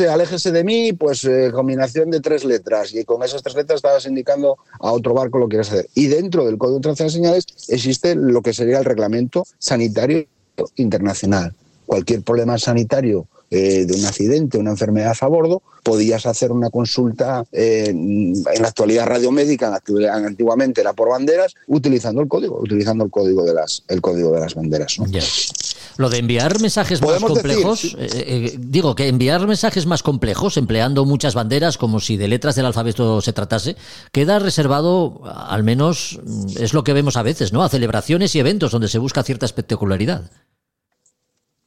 aléjese de mí, pues eh, combinación de tres letras y con esas tres letras estabas indicando a otro barco lo que quieres hacer. Y dentro del Código Internacional de Señales existe lo que sería el Reglamento Sanitario Internacional. Cualquier problema sanitario eh, de un accidente, una enfermedad a bordo, podías hacer una consulta eh, en la actualidad radiomédica, antiguamente era por banderas, utilizando el código, utilizando el código de las, el código de las banderas. Lo de enviar mensajes más complejos, eh, digo que enviar mensajes más complejos, empleando muchas banderas como si de letras del alfabeto se tratase, queda reservado, al menos mm, es lo que vemos a veces, ¿no? A celebraciones y eventos donde se busca cierta espectacularidad.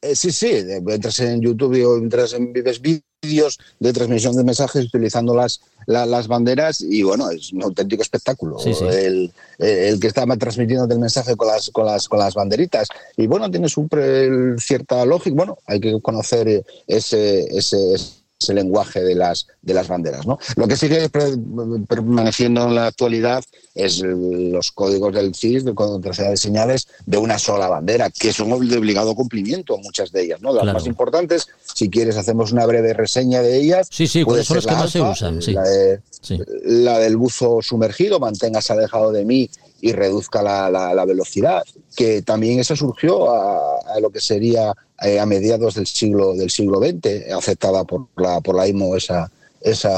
Eh, sí, sí, entras en YouTube o entras en Vives de transmisión de mensajes utilizando las, las banderas y bueno, es un auténtico espectáculo. El, que está transmitiendo el mensaje con las, con las, con las banderitas. Y bueno, tiene su cierta lógica. Bueno, hay que conocer ese, ese ese lenguaje de las, de las banderas. ¿no? Lo que sigue permaneciendo en la actualidad es los códigos del CIS, del Código Internacional de Señales, de una sola bandera, que son de obligado cumplimiento, muchas de ellas. ¿no? Las más importantes, si quieres, hacemos una breve reseña de ellas. Sí, sí, ¿cuáles son las que más se usan? La, del buzo sumergido, manténgase alejado de mí y reduzca la, la, velocidad, que también eso surgió a, lo que sería eh, a mediados del siglo del siglo XX, aceptada por la por la IMO esa ese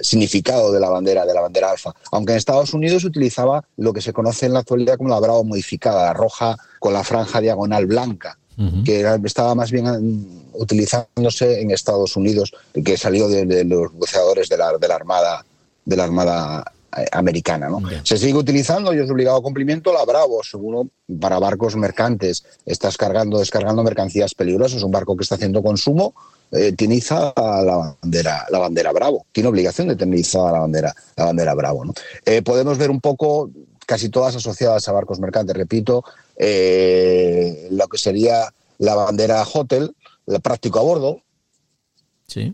significado de la bandera de la bandera alfa, aunque en Estados Unidos se utilizaba lo que se conoce en la actualidad como la bravo modificada, la roja con la franja diagonal blanca, que estaba más bien mm, utilizándose en Estados Unidos, que salió de, los buceadores de la, de la armada de la armada americana. ¿no? Se sigue utilizando y es obligado a cumplimiento la Bravo, seguro, para barcos mercantes. Estás cargando, descargando mercancías peligrosas, un barco que está haciendo consumo, eh, tiene izada la bandera, la bandera Bravo. Tiene obligación de tener izada la bandera, la bandera Bravo. ¿no? Eh, podemos ver un poco, casi todas asociadas a barcos mercantes, repito, lo que sería la bandera Hotel, el práctico a bordo,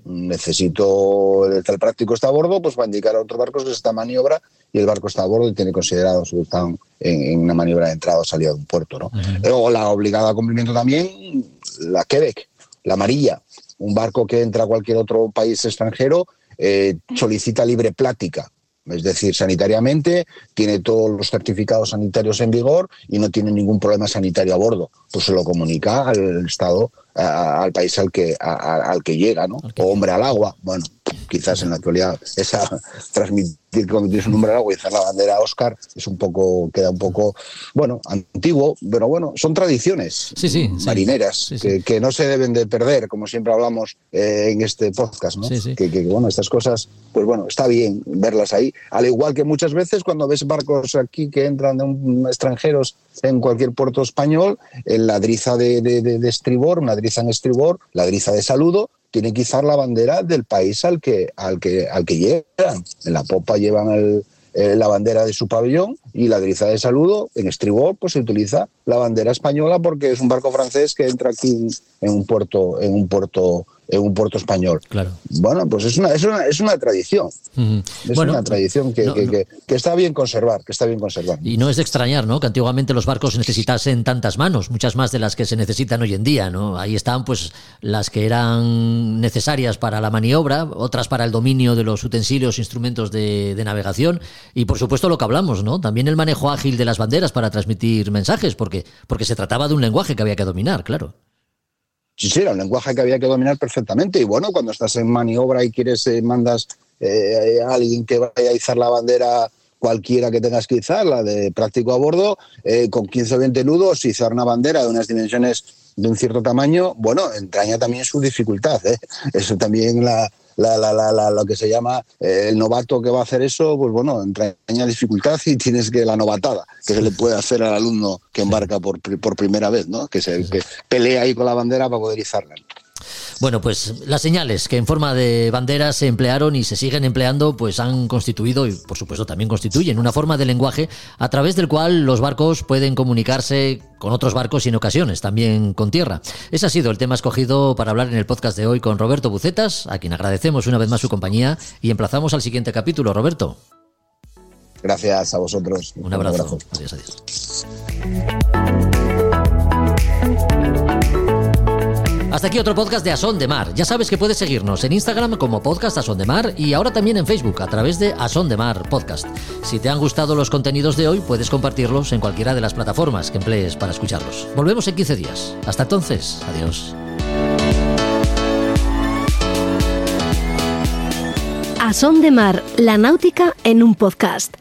Necesito el práctico está a bordo, pues va a indicar a otros barcos que está maniobra y el barco está a bordo y tiene considerado su estado en, una maniobra de entrada o salida de un puerto. ¿no? O la obligada a cumplimiento también, la Quebec, la amarilla, un barco que entra a cualquier otro país extranjero eh, solicita libre plática. Es decir, sanitariamente tiene todos los certificados sanitarios en vigor y no tiene ningún problema sanitario a bordo. Pues se lo comunica al Estado al país al que, al que llega, ¿no? O hombre al agua. Bueno, quizás en la actualidad esa transmitir cuando tienes un agua y hacer la bandera Oscar es un poco, queda un poco, bueno, antiguo, pero bueno, son tradiciones marineras que, no se deben de perder, como siempre hablamos eh, en este podcast, ¿no? Que, que, bueno, estas cosas, pues bueno, está bien verlas ahí. Al igual que muchas veces cuando ves barcos aquí que entran de un, extranjeros en cualquier puerto español, en la driza de, de, de, de estribor, una driza en estribor, la driza de saludo, tienen que la bandera del país al que, al que, al que llegan. En la popa llevan eh, la bandera de su pabellón y la driza de saludo en estribor pues se utiliza la bandera española porque es un barco francés que entra aquí en un puerto en un puerto en un puerto español. Claro. Bueno, pues es una, es una, es una tradición. Es una tradición que, que, está bien conservar, que está bien conservar. Y no es de extrañar, ¿no? Que antiguamente los barcos necesitasen tantas manos, muchas más de las que se necesitan hoy en día, ¿no? Ahí están, pues, las que eran necesarias para la maniobra, otras para el dominio de los utensilios, instrumentos de, de navegación, y por supuesto lo que hablamos, ¿no? También el manejo ágil de las banderas para transmitir mensajes, porque, porque se trataba de un lenguaje que había que dominar, claro. Sí, sí, era un lenguaje que había que dominar perfectamente. Y bueno, cuando estás en maniobra y quieres, eh, mandas eh, a alguien que vaya a izar la bandera cualquiera que tengas que izar, la de práctico a bordo, eh, con 15 o 20 nudos, izar una bandera de unas dimensiones de un cierto tamaño, bueno, entraña también su dificultad. Eso también la, la, la, la, lo que se llama eh, el novato que va a hacer eso, pues bueno, entraña dificultad y tienes que la novatada que se le puede hacer al alumno que embarca por, por primera vez, ¿no? Que se que pelea ahí con la bandera para poder izarla. Bueno, pues las señales que en forma de banderas se emplearon y se siguen empleando, pues han constituido y por supuesto también constituyen una forma de lenguaje a través del cual los barcos pueden comunicarse con otros barcos y en ocasiones también con tierra. Ese ha sido el tema escogido para hablar en el podcast de hoy con Roberto Bucetas, a quien agradecemos una vez más su compañía y emplazamos al siguiente capítulo. Roberto. Gracias a vosotros. Un abrazo. Adiós, adiós. Hasta aquí otro podcast de Asón de Mar. Ya sabes que puedes seguirnos en Instagram como Podcast Asón de Mar y ahora también en Facebook a través de Asón de Mar Podcast. Si te han gustado los contenidos de hoy, puedes compartirlos en cualquiera de las plataformas que emplees para escucharlos. Volvemos en 15 días. Hasta entonces, adiós. Asón de Mar, la náutica en un podcast